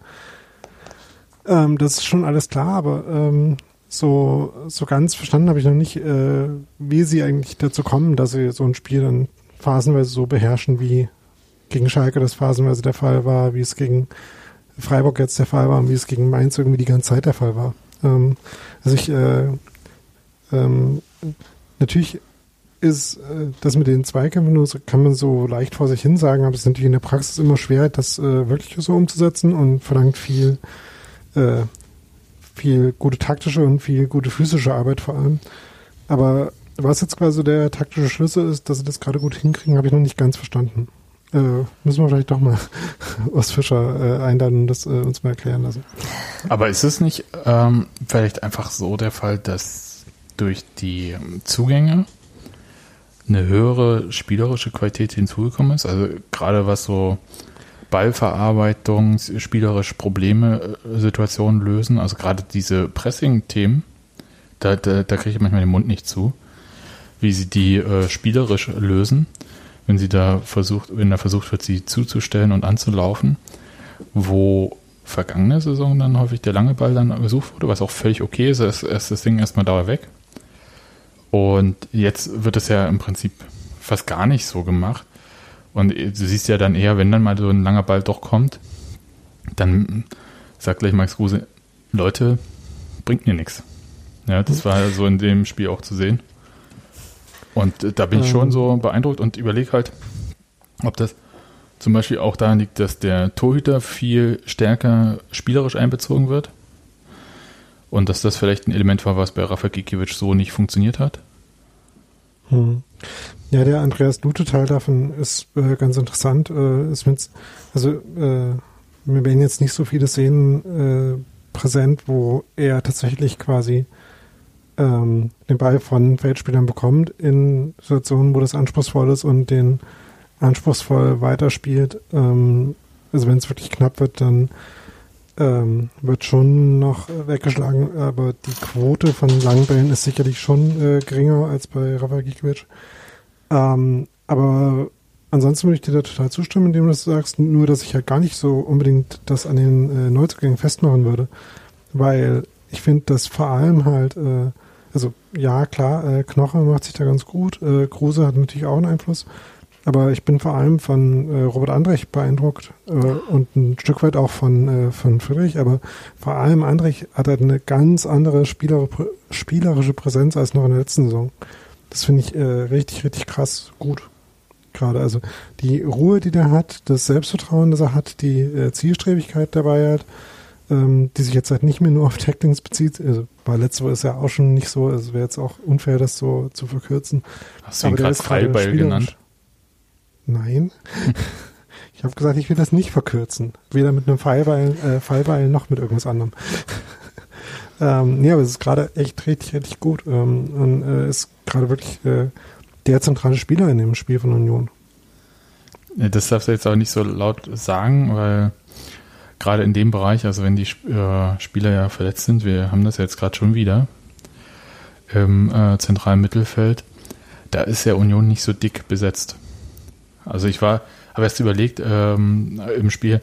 Ähm, das ist schon alles klar, aber ähm, so, so ganz verstanden habe ich noch nicht, äh, wie sie eigentlich dazu kommen, dass sie so ein Spiel dann phasenweise so beherrschen, wie gegen Schalke das phasenweise der Fall war, wie es gegen Freiburg jetzt der Fall war und wie es gegen Mainz irgendwie die ganze Zeit der Fall war. Ähm, also ich, äh, ähm, natürlich ist äh, das mit den Zweikämpfen kann man so leicht vor sich hin sagen, aber es ist natürlich in der Praxis immer schwer, das äh, wirklich so umzusetzen und verlangt viel, äh, viel gute taktische und viel gute physische Arbeit vor allem. Aber was jetzt quasi der taktische Schlüssel ist, dass sie das gerade gut hinkriegen, habe ich noch nicht ganz verstanden. Äh, müssen wir vielleicht doch mal Urs Fischer äh, einladen und das äh, uns mal erklären lassen. Aber ist es nicht ähm, vielleicht einfach so der Fall, dass durch die Zugänge eine höhere spielerische Qualität hinzugekommen ist? Also gerade was so Ballverarbeitung, spielerisch Probleme, äh, Situationen lösen, also gerade diese Pressing-Themen, da, da, da kriege ich manchmal den Mund nicht zu, wie sie die äh, spielerisch lösen wenn sie da versucht, wenn da versucht wird, sie zuzustellen und anzulaufen, wo vergangene Saison dann häufig der lange Ball dann gesucht wurde, was auch völlig okay ist, ist, ist das Ding erstmal dauer weg. Und jetzt wird es ja im Prinzip fast gar nicht so gemacht. Und du siehst ja dann eher, wenn dann mal so ein langer Ball doch kommt, dann sagt gleich Max Kruse, Leute, bringt mir nichts. Ja, das war so in dem Spiel auch zu sehen. Und äh, da bin ich schon ähm. so beeindruckt und überlege halt, ob das zum Beispiel auch daran liegt, dass der Torhüter viel stärker spielerisch einbezogen wird. Und dass das vielleicht ein Element war, was bei Rafa Gikiewicz so nicht funktioniert hat. Hm. Ja, der Andreas Lute-Teil davon ist äh, ganz interessant. Äh, ist mit, also äh, mir werden jetzt nicht so viele Szenen äh, präsent, wo er tatsächlich quasi ähm, den Ball von Feldspielern bekommt in Situationen, wo das anspruchsvoll ist und den anspruchsvoll weiterspielt. Ähm, also wenn es wirklich knapp wird, dann ähm, wird schon noch weggeschlagen, aber die Quote von Langbällen ist sicherlich schon äh, geringer als bei Rafael Gikiewicz. Ähm, aber ansonsten würde ich dir da total zustimmen, indem du das sagst, nur dass ich halt gar nicht so unbedingt das an den äh, Neuzugängen festmachen würde, weil ich finde, dass vor allem halt, äh, ja klar, äh, Knoche macht sich da ganz gut, äh, Kruse hat natürlich auch einen Einfluss, aber ich bin vor allem von äh, Robert Andrich beeindruckt äh, und ein Stück weit auch von, äh, von Friedrich, aber vor allem Andrich hat halt eine ganz andere Spieler, spielerische Präsenz als noch in der letzten Saison. Das finde ich äh, richtig, richtig krass gut. Gerade. Also die Ruhe, die der hat, das Selbstvertrauen, das er hat, die äh, Zielstrebigkeit dabei hat, ähm, die sich jetzt halt nicht mehr nur auf Tacklings bezieht. Also war letzte Woche ist ja auch schon nicht so, also wäre jetzt auch unfair, das so zu verkürzen. Hast du ihn gerade Freiball genannt? Nein. ich habe gesagt, ich will das nicht verkürzen. Weder mit einem Fallbeil, äh, Fallbeil noch mit irgendwas anderem. ähm, nee, aber es ist gerade echt richtig, richtig gut. Ähm, und äh, ist gerade wirklich äh, der zentrale Spieler in dem Spiel von Union. Das darfst du jetzt auch nicht so laut sagen, weil gerade in dem Bereich, also wenn die äh, Spieler ja verletzt sind, wir haben das jetzt gerade schon wieder im äh, zentralen Mittelfeld, da ist ja Union nicht so dick besetzt. Also ich war, habe erst überlegt ähm, im Spiel,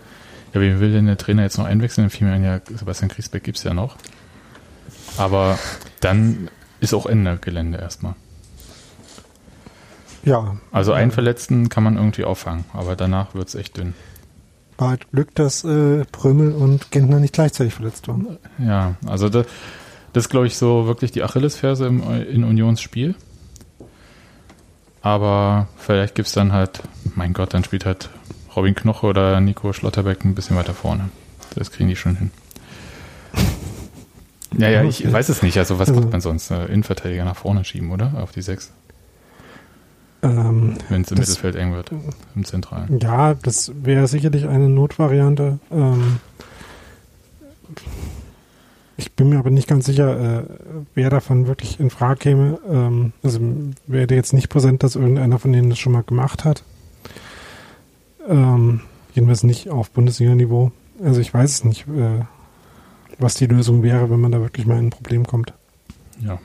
ja, wie will denn der Trainer jetzt noch einwechseln? Dann fiel mir ein, ja, Sebastian Griesbeck gibt es ja noch. Aber dann ist auch Ende Gelände erstmal. Ja. Also einen Verletzten kann man irgendwie auffangen, aber danach wird es echt dünn. Halt Glück, dass äh, Prömel und Gentner nicht gleichzeitig verletzt waren. Ja, also das, das ist, glaube ich, so wirklich die Achillesferse im, in Unions Spiel. Aber vielleicht gibt es dann halt, mein Gott, dann spielt halt Robin Knoche oder Nico Schlotterbeck ein bisschen weiter vorne. Das kriegen die schon hin. Ja, ja, ich weiß es nicht. Also was macht man sonst? Äh, Innenverteidiger nach vorne schieben, oder? Auf die sechs. Ähm, Wenn es im das, Mittelfeld eng wird, im Zentralen. Ja, das wäre sicherlich eine Notvariante. Ähm, ich bin mir aber nicht ganz sicher, äh, wer davon wirklich in Frage käme. Ähm, also wäre jetzt nicht präsent, dass irgendeiner von denen das schon mal gemacht hat. Ähm, jedenfalls nicht auf Bundesliga-Niveau. Also ich weiß es nicht, äh, was die Lösung wäre, wenn man da wirklich mal in ein Problem kommt. Ja,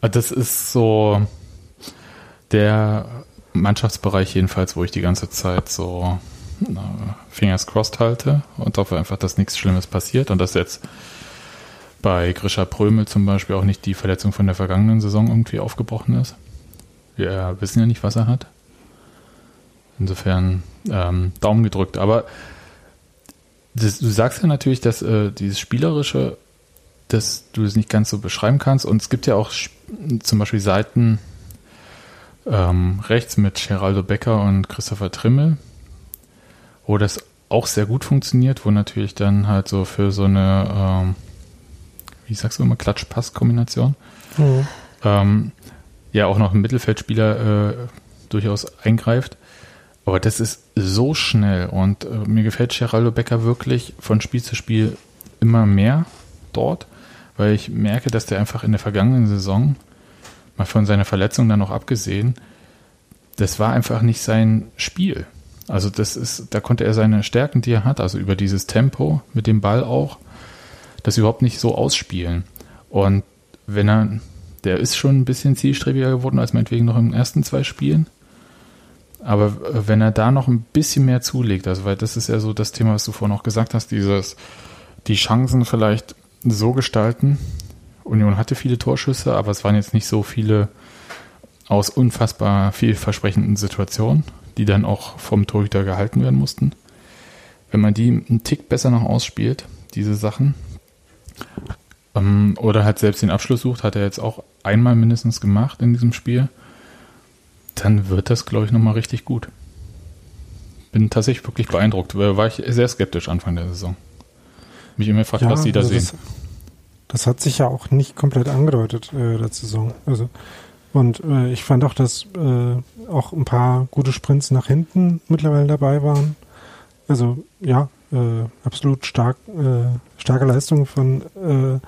also das ist so der Mannschaftsbereich jedenfalls, wo ich die ganze Zeit so Fingers crossed halte und hoffe einfach, dass nichts Schlimmes passiert und dass jetzt bei Grisha Prömel zum Beispiel auch nicht die Verletzung von der vergangenen Saison irgendwie aufgebrochen ist. Wir wissen ja nicht, was er hat. Insofern ähm, Daumen gedrückt. Aber das, du sagst ja natürlich, dass äh, dieses Spielerische, dass du das nicht ganz so beschreiben kannst. Und es gibt ja auch zum Beispiel Seiten ähm, rechts mit Geraldo Becker und Christopher Trimmel, wo das auch sehr gut funktioniert, wo natürlich dann halt so für so eine ähm, wie sagst du immer, Klatsch-Pass-Kombination. Mhm. Ähm, ja, auch noch ein Mittelfeldspieler äh, durchaus eingreift. Aber das ist so schnell und äh, mir gefällt Geraldo Becker wirklich von Spiel zu Spiel immer mehr dort, weil ich merke, dass der einfach in der vergangenen Saison, mal von seiner Verletzung dann noch abgesehen, das war einfach nicht sein Spiel. Also das ist, da konnte er seine Stärken, die er hat, also über dieses Tempo mit dem Ball auch, das überhaupt nicht so ausspielen. Und wenn er, der ist schon ein bisschen zielstrebiger geworden als meinetwegen noch den ersten zwei Spielen. Aber wenn er da noch ein bisschen mehr zulegt, also weil das ist ja so das Thema, was du vorhin noch gesagt hast, dieses, die Chancen vielleicht so gestalten, Union hatte viele Torschüsse, aber es waren jetzt nicht so viele aus unfassbar vielversprechenden Situationen, die dann auch vom Torhüter gehalten werden mussten. Wenn man die einen Tick besser noch ausspielt, diese Sachen, ähm, oder halt selbst den Abschluss sucht, hat er jetzt auch einmal mindestens gemacht in diesem Spiel, dann wird das, glaube ich, nochmal richtig gut. Bin tatsächlich wirklich beeindruckt. War ich sehr skeptisch Anfang der Saison. Mich immer gefragt, ja, was die da sehen. Das, das, hat sich ja auch nicht komplett angedeutet, äh, der Saison. Also, und äh, ich fand auch, dass äh, auch ein paar gute Sprints nach hinten mittlerweile dabei waren. Also, ja, äh, absolut stark, äh, starke Leistung von, äh,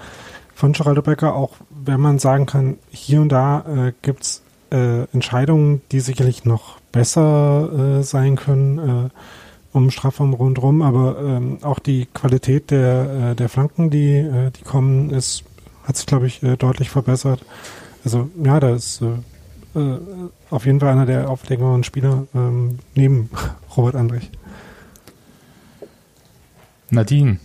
von Geraldo Becker, auch wenn man sagen kann, hier und da äh, gibt's äh, Entscheidungen, die sicherlich noch besser äh, sein können äh, um Strafraum rundherum, aber ähm, auch die Qualität der, äh, der Flanken, die, äh, die kommen, ist, hat sich, glaube ich, äh, deutlich verbessert. Also ja, da ist äh, äh, auf jeden Fall einer der auflegenden Spieler ähm, neben Robert Andrich. Nadine,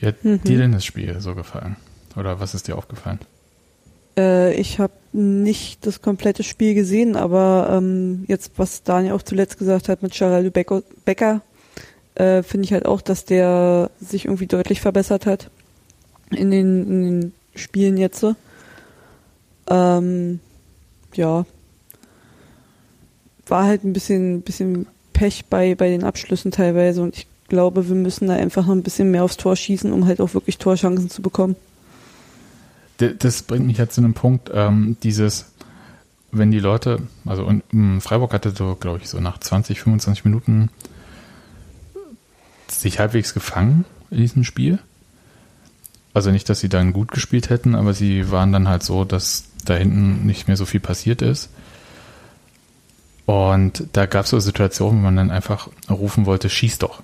wie hat mhm. dir denn das Spiel so gefallen? Oder was ist dir aufgefallen? Äh, ich habe nicht das komplette Spiel gesehen, aber ähm, jetzt, was Daniel auch zuletzt gesagt hat mit Charles Becker, äh, finde ich halt auch, dass der sich irgendwie deutlich verbessert hat in den, in den Spielen jetzt. Ähm, ja. War halt ein bisschen, bisschen Pech bei, bei den Abschlüssen teilweise und ich glaube, wir müssen da einfach noch ein bisschen mehr aufs Tor schießen, um halt auch wirklich Torchancen zu bekommen. Das bringt mich jetzt zu einem Punkt, ähm, dieses, wenn die Leute, also und, um, Freiburg hatte so, glaube ich, so nach 20, 25 Minuten sich halbwegs gefangen in diesem Spiel. Also nicht, dass sie dann gut gespielt hätten, aber sie waren dann halt so, dass da hinten nicht mehr so viel passiert ist. Und da gab es so Situationen, wo man dann einfach rufen wollte, schieß doch.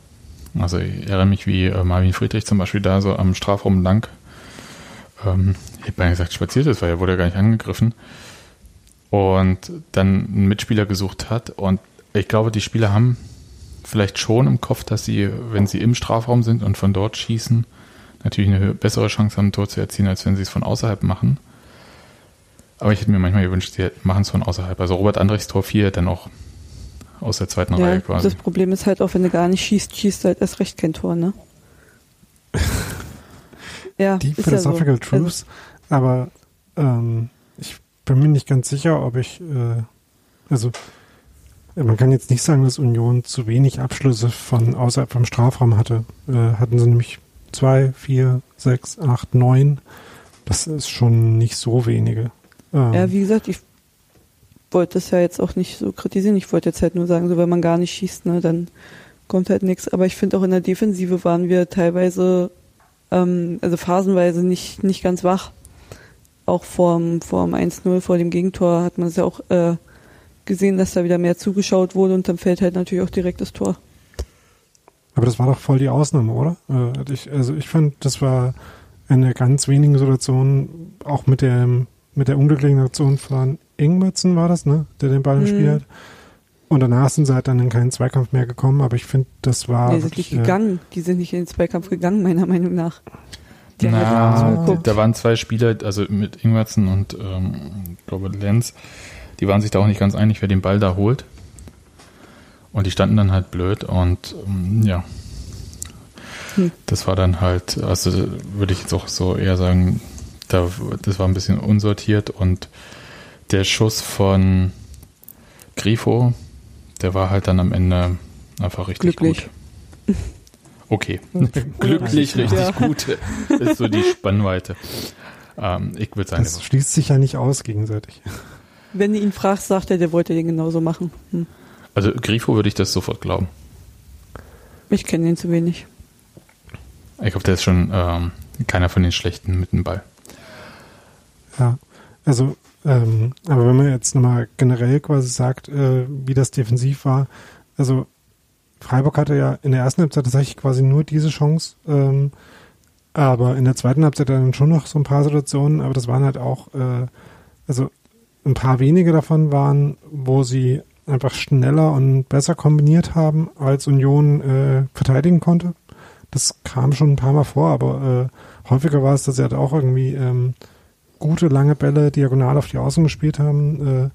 Also ich erinnere mich, wie äh, Marvin Friedrich zum Beispiel da so am Strafraum lang, ähm, ich hätte gesagt, spaziert ist, weil er wurde ja gar nicht angegriffen. Und dann einen Mitspieler gesucht hat. Und ich glaube, die Spieler haben vielleicht schon im Kopf, dass sie, wenn sie im Strafraum sind und von dort schießen, natürlich eine bessere Chance haben, ein Tor zu erzielen, als wenn sie es von außerhalb machen. Aber ich hätte mir manchmal gewünscht, sie machen es von außerhalb. Also Robert Andrichs Tor 4 dann auch aus der zweiten ja, Reihe quasi. Das Problem ist halt auch, wenn du gar nicht schießt, schießt du halt erst recht kein Tor, ne? ja, Die Philosophical ja so. Truths, also, aber ähm, ich bin mir nicht ganz sicher, ob ich, äh, also man kann jetzt nicht sagen, dass Union zu wenig Abschlüsse von außerhalb vom Strafraum hatte. Äh, hatten sie nämlich zwei, vier, sechs, acht, neun. Das ist schon nicht so wenige. Ähm, ja, wie gesagt, ich wollte das ja jetzt auch nicht so kritisieren. Ich wollte jetzt halt nur sagen, so wenn man gar nicht schießt, ne, dann kommt halt nichts. Aber ich finde auch in der Defensive waren wir teilweise, ähm, also phasenweise nicht, nicht ganz wach. Auch vorm, vorm 1-0, vor dem Gegentor hat man es ja auch äh, gesehen, dass da wieder mehr zugeschaut wurde und dann fällt halt natürlich auch direkt das Tor. Aber das war doch voll die Ausnahme, oder? Äh, ich, also ich fand, das war eine der ganz wenigen Situationen, auch mit der, mit der unglücklichen Aktion von Ingmerzen war das, ne? Der den Ball im mhm. Spiel hat. Und danach sind sie halt dann in keinen Zweikampf mehr gekommen, aber ich finde, das war. Die sind nicht äh, gegangen, die sind nicht in den Zweikampf gegangen, meiner Meinung nach. Die Na, da waren zwei Spieler, also mit Ingwertsen und ähm, ich glaube Lenz, die waren sich da auch nicht ganz einig, wer den Ball da holt. Und die standen dann halt blöd und ähm, ja. Hm. Das war dann halt, also würde ich jetzt auch so eher sagen, da, das war ein bisschen unsortiert und der Schuss von Grifo, der war halt dann am Ende einfach richtig Glücklich. gut. Okay. Glücklich, richtig ja. gut. Das ist so die Spannweite. Ähm, ich würde sagen. Das schließt sich ja nicht aus gegenseitig. Wenn du ihn fragst, sagt er, der wollte den genauso machen. Hm. Also Grifo würde ich das sofort glauben. Ich kenne ihn zu wenig. Ich glaube, der ist schon ähm, keiner von den Schlechten mit dem Ball. Ja, also, ähm, aber wenn man jetzt nochmal generell quasi sagt, äh, wie das defensiv war, also Freiburg hatte ja in der ersten Halbzeit tatsächlich quasi nur diese Chance, ähm, aber in der zweiten Halbzeit dann schon noch so ein paar Situationen, aber das waren halt auch, äh, also ein paar wenige davon waren, wo sie einfach schneller und besser kombiniert haben, als Union äh, verteidigen konnte. Das kam schon ein paar Mal vor, aber äh, häufiger war es, dass sie halt auch irgendwie ähm, gute lange Bälle diagonal auf die Außen gespielt haben äh,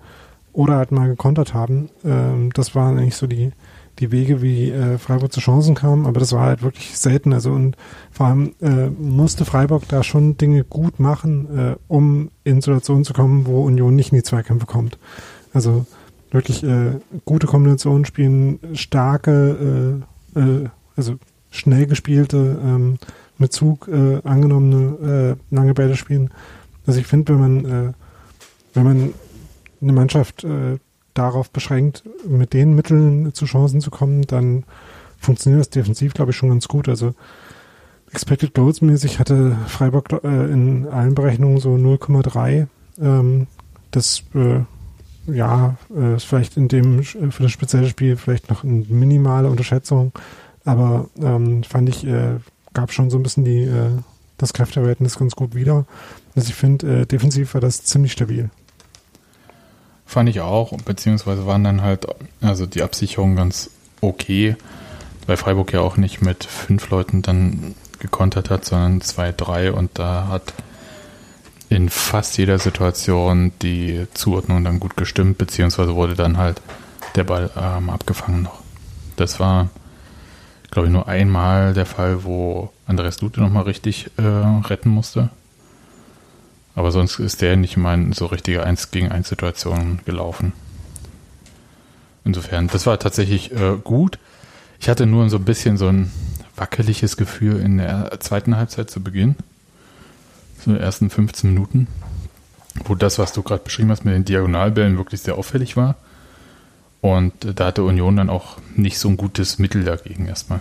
oder halt mal gekontert haben. Ähm, das waren eigentlich so die, die Wege, wie äh, Freiburg zu Chancen kam, aber das war halt wirklich selten. Also und vor allem äh, musste Freiburg da schon Dinge gut machen, äh, um in Situationen zu kommen, wo Union nicht in die Zweikämpfe kommt. Also wirklich äh, gute Kombinationen spielen, starke, äh, äh, also schnell gespielte, ähm, mit Zug äh, angenommene äh, lange Bälle spielen. Also ich finde, wenn man äh, wenn man eine Mannschaft äh, darauf beschränkt, mit den Mitteln zu Chancen zu kommen, dann funktioniert das defensiv, glaube ich, schon ganz gut. Also Expected Goals mäßig hatte Freiburg äh, in allen Berechnungen so 0,3. Ähm, das äh, ja, äh, ist vielleicht in dem für das spezielle Spiel vielleicht noch eine minimale Unterschätzung, aber ähm, fand ich, äh, gab schon so ein bisschen die äh, das Kräfteverhältnis ganz gut wieder. Also ich finde, äh, defensiv war das ziemlich stabil. Fand ich auch, beziehungsweise waren dann halt, also die Absicherungen ganz okay, weil Freiburg ja auch nicht mit fünf Leuten dann gekontert hat, sondern zwei, drei und da hat in fast jeder Situation die Zuordnung dann gut gestimmt, beziehungsweise wurde dann halt der Ball ähm, abgefangen noch. Das war, glaube ich, nur einmal der Fall, wo Andreas Lute nochmal richtig äh, retten musste. Aber sonst ist der nicht mal in so richtige 1 gegen 1 Situationen gelaufen. Insofern, das war tatsächlich äh, gut. Ich hatte nur so ein bisschen so ein wackeliges Gefühl in der zweiten Halbzeit zu Beginn so den ersten 15 Minuten, wo das, was du gerade beschrieben hast mit den Diagonalbällen, wirklich sehr auffällig war. Und da hatte Union dann auch nicht so ein gutes Mittel dagegen erstmal.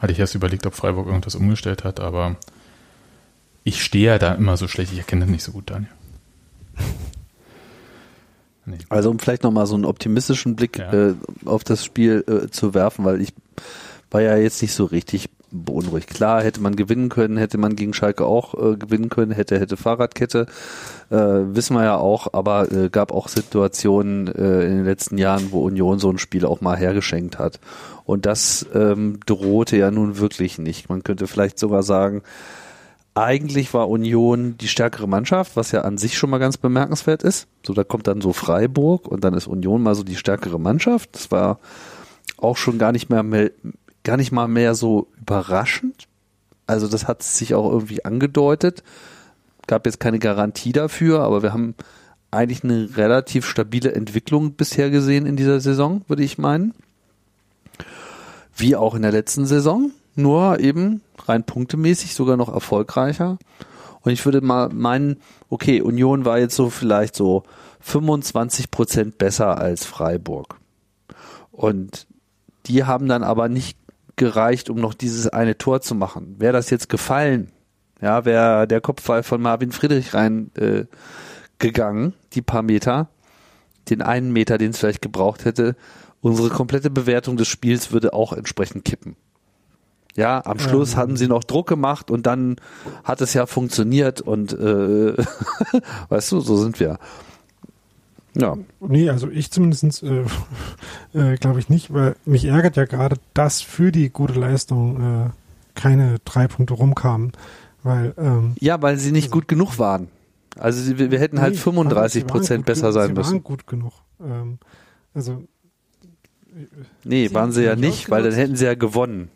Hatte ich erst überlegt, ob Freiburg irgendwas umgestellt hat, aber ich stehe ja da immer so schlecht, ich erkenne das nicht so gut, Daniel. Nee. Also um vielleicht nochmal so einen optimistischen Blick ja. äh, auf das Spiel äh, zu werfen, weil ich war ja jetzt nicht so richtig beunruhigt. Klar, hätte man gewinnen können, hätte man gegen Schalke auch äh, gewinnen können, hätte, hätte Fahrradkette, äh, wissen wir ja auch, aber äh, gab auch Situationen äh, in den letzten Jahren, wo Union so ein Spiel auch mal hergeschenkt hat. Und das ähm, drohte ja nun wirklich nicht. Man könnte vielleicht sogar sagen, eigentlich war Union die stärkere Mannschaft, was ja an sich schon mal ganz bemerkenswert ist. So, da kommt dann so Freiburg und dann ist Union mal so die stärkere Mannschaft. Das war auch schon gar nicht mehr gar nicht mal mehr so überraschend. Also das hat sich auch irgendwie angedeutet. Gab jetzt keine Garantie dafür, aber wir haben eigentlich eine relativ stabile Entwicklung bisher gesehen in dieser Saison, würde ich meinen. Wie auch in der letzten Saison, nur eben rein punktemäßig sogar noch erfolgreicher. Und ich würde mal meinen, okay, Union war jetzt so vielleicht so 25 Prozent besser als Freiburg. Und die haben dann aber nicht gereicht, um noch dieses eine Tor zu machen. Wäre das jetzt gefallen, ja, wäre der Kopfball von Marvin Friedrich rein äh, die paar Meter, den einen Meter, den es vielleicht gebraucht hätte, unsere komplette Bewertung des Spiels würde auch entsprechend kippen. Ja, am Schluss ähm. hatten sie noch Druck gemacht und dann hat es ja funktioniert und äh, weißt du, so sind wir. Ja. Nee, also ich zumindest äh, äh, glaube ich nicht, weil mich ärgert ja gerade, dass für die gute Leistung äh, keine drei Punkte rumkamen. Weil, ähm, ja, weil sie nicht also, gut genug waren. Also wir, wir hätten halt nee, 35 Prozent besser sein sie müssen. Sie waren gut genug. Ähm, also Nee, waren sie ja nicht, weil dann hätten sie ja gewonnen.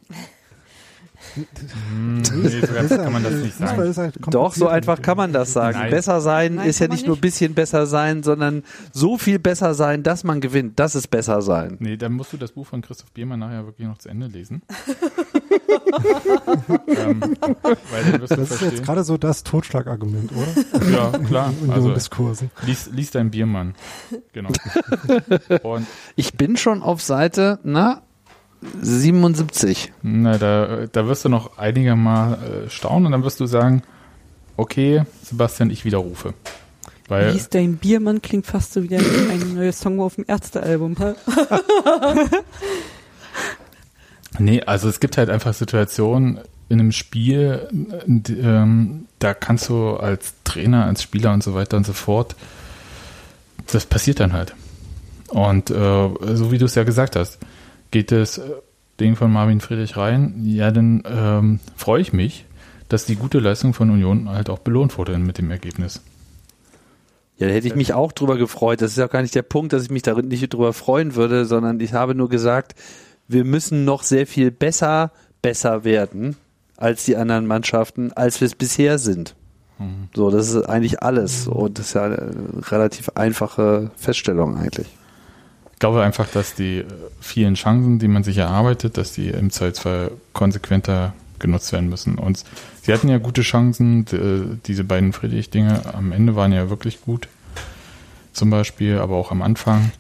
Nee, so ganz kann man das nicht sagen. Halt Doch, so einfach kann man das sagen. Nein. Besser sein Nein, ist ja nicht, nur ein bisschen besser sein, sondern so viel besser sein, dass man gewinnt. Das ist besser sein. Nee, dann musst du das Buch von Christoph Biermann nachher wirklich noch zu Ende lesen. ähm, das ist jetzt gerade so das Totschlagargument, oder? Ja, klar. In, in also, Diskursen. Lies, lies dein Biermann. Genau. Und ich bin schon auf Seite, na, 77. Na, da, da wirst du noch einiger mal äh, staunen und dann wirst du sagen, okay, Sebastian, ich widerrufe. Weil Wie ist dein Biermann klingt fast so wie ein neues Song auf dem Ärztealbum. nee, also es gibt halt einfach Situationen in einem Spiel, ähm, da kannst du als Trainer, als Spieler und so weiter und so fort, das passiert dann halt. Und äh, so wie du es ja gesagt hast, geht das Ding von Marvin Friedrich rein, ja, dann ähm, freue ich mich, dass die gute Leistung von Union halt auch belohnt wurde mit dem Ergebnis. Ja, da hätte ich mich auch drüber gefreut. Das ist ja gar nicht der Punkt, dass ich mich da nicht drüber freuen würde, sondern ich habe nur gesagt, wir müssen noch sehr viel besser, besser werden als die anderen Mannschaften, als wir es bisher sind. Mhm. So, das ist eigentlich alles. Und das ist ja eine relativ einfache Feststellung eigentlich. Ich glaube einfach, dass die äh, vielen Chancen, die man sich erarbeitet, dass die im Zweifelsfall konsequenter genutzt werden müssen. Und sie hatten ja gute Chancen, diese beiden Friedrich-Dinge am Ende waren ja wirklich gut. Zum Beispiel, aber auch am Anfang.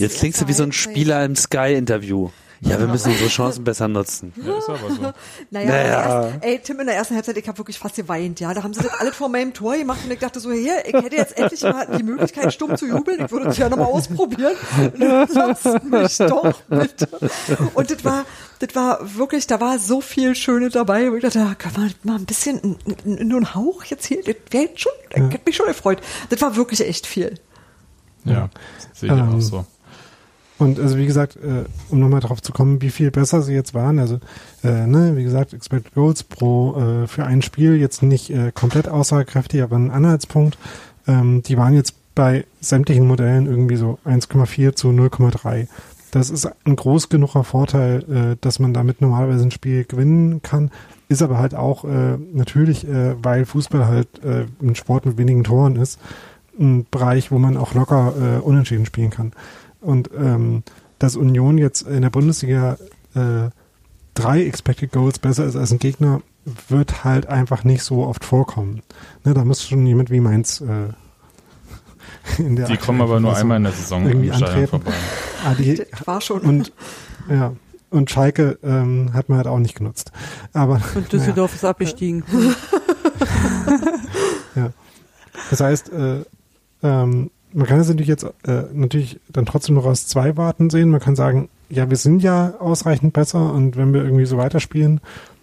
Jetzt klingst du wie so ein Spieler im Sky-Interview. Ja, wir müssen unsere Chancen besser nutzen. Ja, ist aber so. naja, naja. Erst, ey, Tim, in der ersten Halbzeit, ich habe wirklich fast geweint, ja. Da haben sie das alle vor meinem Tor gemacht und ich dachte so, hier, ich hätte jetzt endlich mal die Möglichkeit, stumm zu jubeln. Ich würde es ja nochmal ausprobieren. Lass mich doch, bitte. Und das war, das war wirklich, da war so viel Schöne dabei. Und ich dachte, da können wir mal ein bisschen, nur ein Hauch jetzt hier, das wäre schon, das hätte mich schon gefreut. Das war wirklich echt viel. Ja, sehe ich ähm, auch so. Und also wie gesagt, äh, um nochmal drauf zu kommen, wie viel besser sie jetzt waren, also äh, ne, wie gesagt, Expected Goals pro äh, für ein Spiel jetzt nicht äh, komplett aussagekräftig, aber ein Anhaltspunkt. Ähm, die waren jetzt bei sämtlichen Modellen irgendwie so 1,4 zu 0,3. Das ist ein groß genuger Vorteil, äh, dass man damit normalerweise ein Spiel gewinnen kann. Ist aber halt auch äh, natürlich, äh, weil Fußball halt äh, ein Sport mit wenigen Toren ist, ein Bereich, wo man auch locker äh, unentschieden spielen kann. Und ähm, dass Union jetzt in der Bundesliga äh, drei Expected Goals besser ist als ein Gegner, wird halt einfach nicht so oft vorkommen. Ne, da muss schon jemand wie Mainz äh, in der Die kommen aber nur einmal in der Saison irgendwie antreten. vorbei. Ah, die, war schon. Und, ja, und Schalke ähm, hat man halt auch nicht genutzt. Aber, und Düsseldorf naja. ist abgestiegen. ja. Das heißt, äh, ähm, man kann es natürlich jetzt äh, natürlich dann trotzdem noch aus zwei Warten sehen. Man kann sagen, ja, wir sind ja ausreichend besser und wenn wir irgendwie so weiterspielen,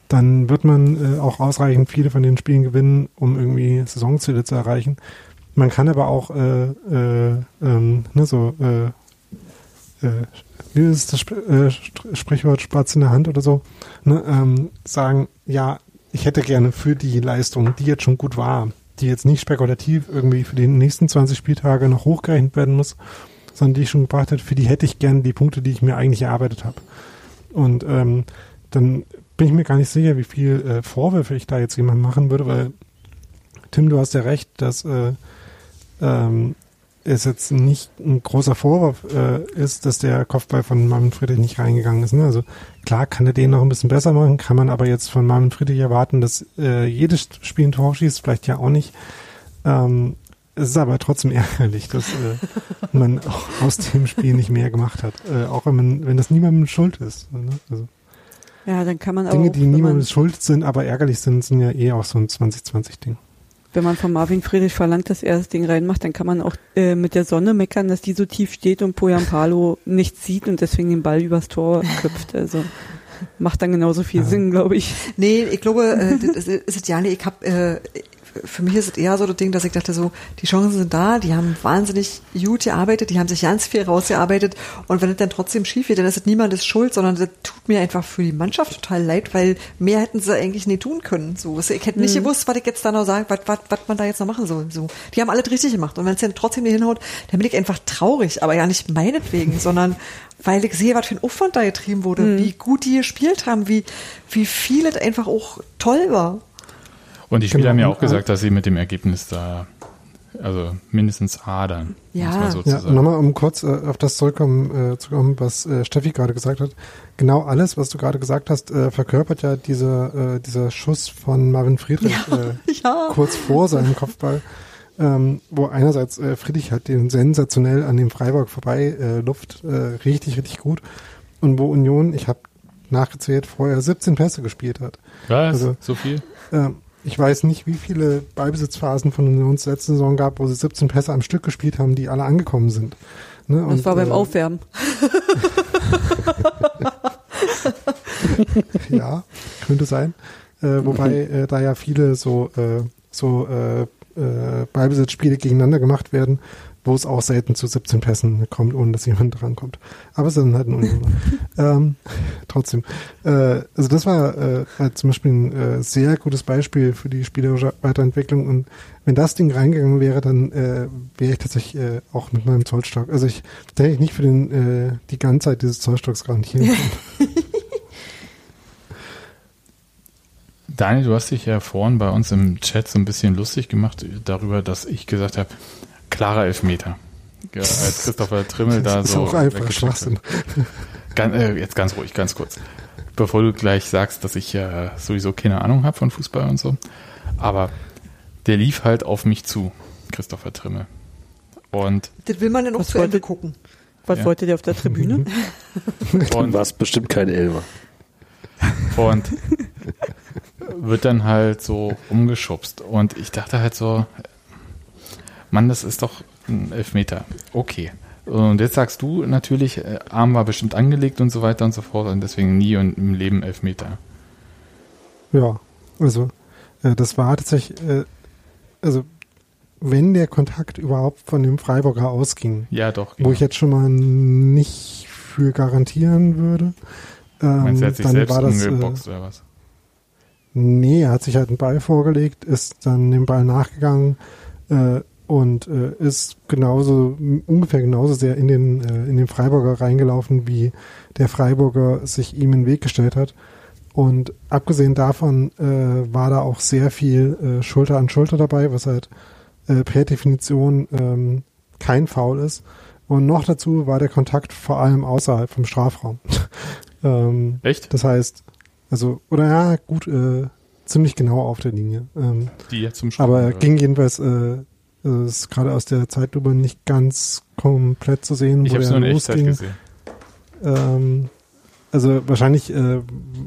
dann wird man äh, auch ausreichend viele von den Spielen gewinnen, um irgendwie Saisonziele zu erreichen. Man kann aber auch äh, äh, ähm, ne, so äh, äh, wie ist das Sp äh, Sprichwort Spatz in der Hand oder so, ne, ähm, sagen, ja, ich hätte gerne für die Leistung, die jetzt schon gut war, die jetzt nicht spekulativ irgendwie für die nächsten 20 Spieltage noch hochgerechnet werden muss, sondern die ich schon gebracht habe, für die hätte ich gerne die Punkte, die ich mir eigentlich erarbeitet habe. Und ähm, dann bin ich mir gar nicht sicher, wie viel äh, Vorwürfe ich da jetzt jemand machen würde, weil Tim, du hast ja recht, dass äh, ähm, es jetzt nicht ein großer Vorwurf äh, ist, dass der Kopfball von Marvin Friedrich nicht reingegangen ist. Ne? Also klar kann er den noch ein bisschen besser machen, kann man aber jetzt von Marvin Friedrich erwarten, dass äh, jedes Spiel ein Tor schießt, vielleicht ja auch nicht. Ähm, es ist aber trotzdem ärgerlich, dass äh, man auch aus dem Spiel nicht mehr gemacht hat. Äh, auch wenn man, wenn das niemandem schuld ist. Ne? Also, ja, dann kann man Dinge, auch, die niemandem schuld sind, aber ärgerlich sind, sind ja eh auch so ein 2020-Ding wenn man von Marvin Friedrich verlangt, dass er das Ding reinmacht, dann kann man auch äh, mit der Sonne meckern, dass die so tief steht und Poyampalo nichts sieht und deswegen den Ball übers Tor köpft. Also macht dann genauso viel ja. Sinn, glaube ich. Nee, ich glaube, äh, das ist ja nicht, ich habe äh, für mich ist es eher so das Ding, dass ich dachte so, die Chancen sind da, die haben wahnsinnig gut gearbeitet, die haben sich ganz viel rausgearbeitet und wenn es dann trotzdem schief geht, dann ist es niemandes Schuld, sondern das tut mir einfach für die Mannschaft total leid, weil mehr hätten sie eigentlich nie tun können. So, ich hätte nicht mhm. gewusst, was ich jetzt da noch sagen, was, was, was man da jetzt noch machen soll. So, die haben alles richtig gemacht und wenn es dann trotzdem nicht hinhaut, dann bin ich einfach traurig, aber ja nicht meinetwegen, sondern weil ich sehe, was für ein Aufwand da getrieben wurde, mhm. wie gut die gespielt haben, wie, wie viel es einfach auch toll war. Und die Spieler genau. haben ja auch gesagt, dass sie mit dem Ergebnis da also mindestens hadern. Ja, so ja nochmal um kurz äh, auf das zurückkommen, äh, zu kommen, was äh, Steffi gerade gesagt hat. Genau alles, was du gerade gesagt hast, äh, verkörpert ja dieser, äh, dieser Schuss von Marvin Friedrich ja, äh, ja. kurz vor seinem Kopfball, ähm, wo einerseits äh, Friedrich halt den sensationell an dem Freiburg vorbei äh, luft, äh, richtig, richtig gut. Und wo Union, ich habe nachgezählt, vorher 17 Pässe gespielt hat. Was? Also, so viel? Äh, ich weiß nicht, wie viele Ballbesitzphasen von Unions letzte Saison gab, wo sie 17 Pässe am Stück gespielt haben, die alle angekommen sind. Ne? Und, das war beim äh, Aufwärmen. ja, könnte sein. Äh, wobei äh, da ja viele so, äh, so äh, äh, Ballbesitzspiele gegeneinander gemacht werden, wo es auch selten zu 17 Pässen kommt, ohne dass jemand drankommt. Aber es ist dann halt ein Union. ähm, trotzdem. Äh, also das war äh, halt zum Beispiel ein äh, sehr gutes Beispiel für die spielerische Weiterentwicklung. Und wenn das Ding reingegangen wäre, dann äh, wäre ich tatsächlich äh, auch mit meinem Zollstock. Also ich ich nicht für den äh, die ganze Zeit dieses Zollstocks garantieren können. Daniel, du hast dich ja vorhin bei uns im Chat so ein bisschen lustig gemacht darüber, dass ich gesagt habe, klarer Elfmeter. Ja, als Christopher Trimmel da das so. Ist auch einfach Schwachsinn. Ganz, äh, jetzt ganz ruhig, ganz kurz. Bevor du gleich sagst, dass ich ja äh, sowieso keine Ahnung habe von Fußball und so. Aber der lief halt auf mich zu, Christopher Trimmel. Und das will man dann auch zu Ende gucken. Was ja. wollte der auf der Tribüne? und war es bestimmt kein Elmer. Und wird dann halt so umgeschubst. Und ich dachte halt so, Mann, das ist doch ein Elfmeter. Okay. Und jetzt sagst du natürlich, äh, Arm war bestimmt angelegt und so weiter und so fort und deswegen nie und im Leben Elfmeter. Ja, also äh, das war tatsächlich, äh, also wenn der Kontakt überhaupt von dem Freiburger ausging, ja doch, genau. wo ich jetzt schon mal nicht für garantieren würde, ähm, Meinst du, er hat sich dann selbst war das, umgeboxt äh, oder was? Nee, er hat sich halt einen Ball vorgelegt, ist dann dem Ball nachgegangen, äh, und äh, ist genauso ungefähr genauso sehr in den äh, in den Freiburger reingelaufen, wie der Freiburger sich ihm in den Weg gestellt hat. Und abgesehen davon äh, war da auch sehr viel äh, Schulter an Schulter dabei, was halt äh, per Definition ähm, kein Foul ist. Und noch dazu war der Kontakt vor allem außerhalb vom Strafraum. ähm, Echt? Das heißt, also, oder ja, gut, äh, ziemlich genau auf der Linie. Ähm, Die jetzt zum Spiel, Aber ging jedenfalls äh, das ist gerade aus der Zeitlupe nicht ganz komplett zu sehen. Ich in Echtzeit gesehen. Ähm, also wahrscheinlich äh,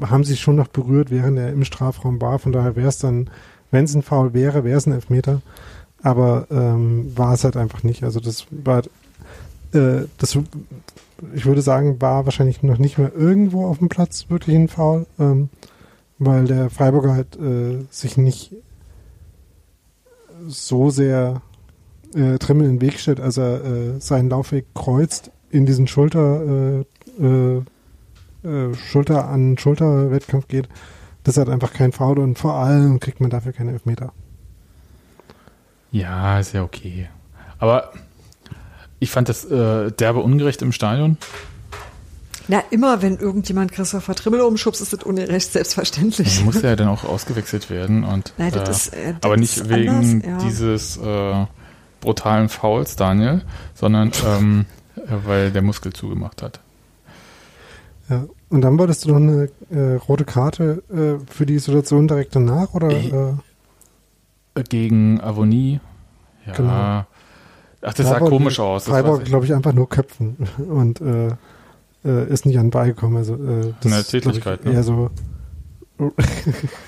haben sie schon noch berührt, während er im Strafraum war. Von daher wäre es dann, wenn es ein Foul wäre, wäre es ein Elfmeter. Aber ähm, war es halt einfach nicht. Also das war, äh, das, ich würde sagen, war wahrscheinlich noch nicht mehr irgendwo auf dem Platz wirklich ein Foul, ähm, weil der Freiburger halt äh, sich nicht so sehr äh, Trimmel in den Weg stellt, als er äh, seinen Laufweg kreuzt, in diesen Schulter, äh, äh, äh, Schulter an Schulter Wettkampf geht, das hat einfach kein Foul und vor allem kriegt man dafür keine Elfmeter. Ja, ist ja okay. Aber ich fand das äh, derbe ungerecht im Stadion. Na, immer wenn irgendjemand Christopher Trimmel umschubst, ist das ungerecht, selbstverständlich. Er muss ja dann auch ausgewechselt werden und Nein, das äh, ist, äh, das aber nicht wegen anders, ja. dieses äh, brutalen Fouls, Daniel, sondern ähm, weil der Muskel zugemacht hat. Ja, und dann wolltest du noch eine äh, rote Karte äh, für die Situation direkt danach oder? Äh? Gegen Avonie. Ja. Genau. Ach, das da sah komisch aus. Freiburg, glaube ich, einfach nur köpfen und äh, äh, ist nicht an beigekommen. Also, äh, das eine Tätigkeit, ne? Eher so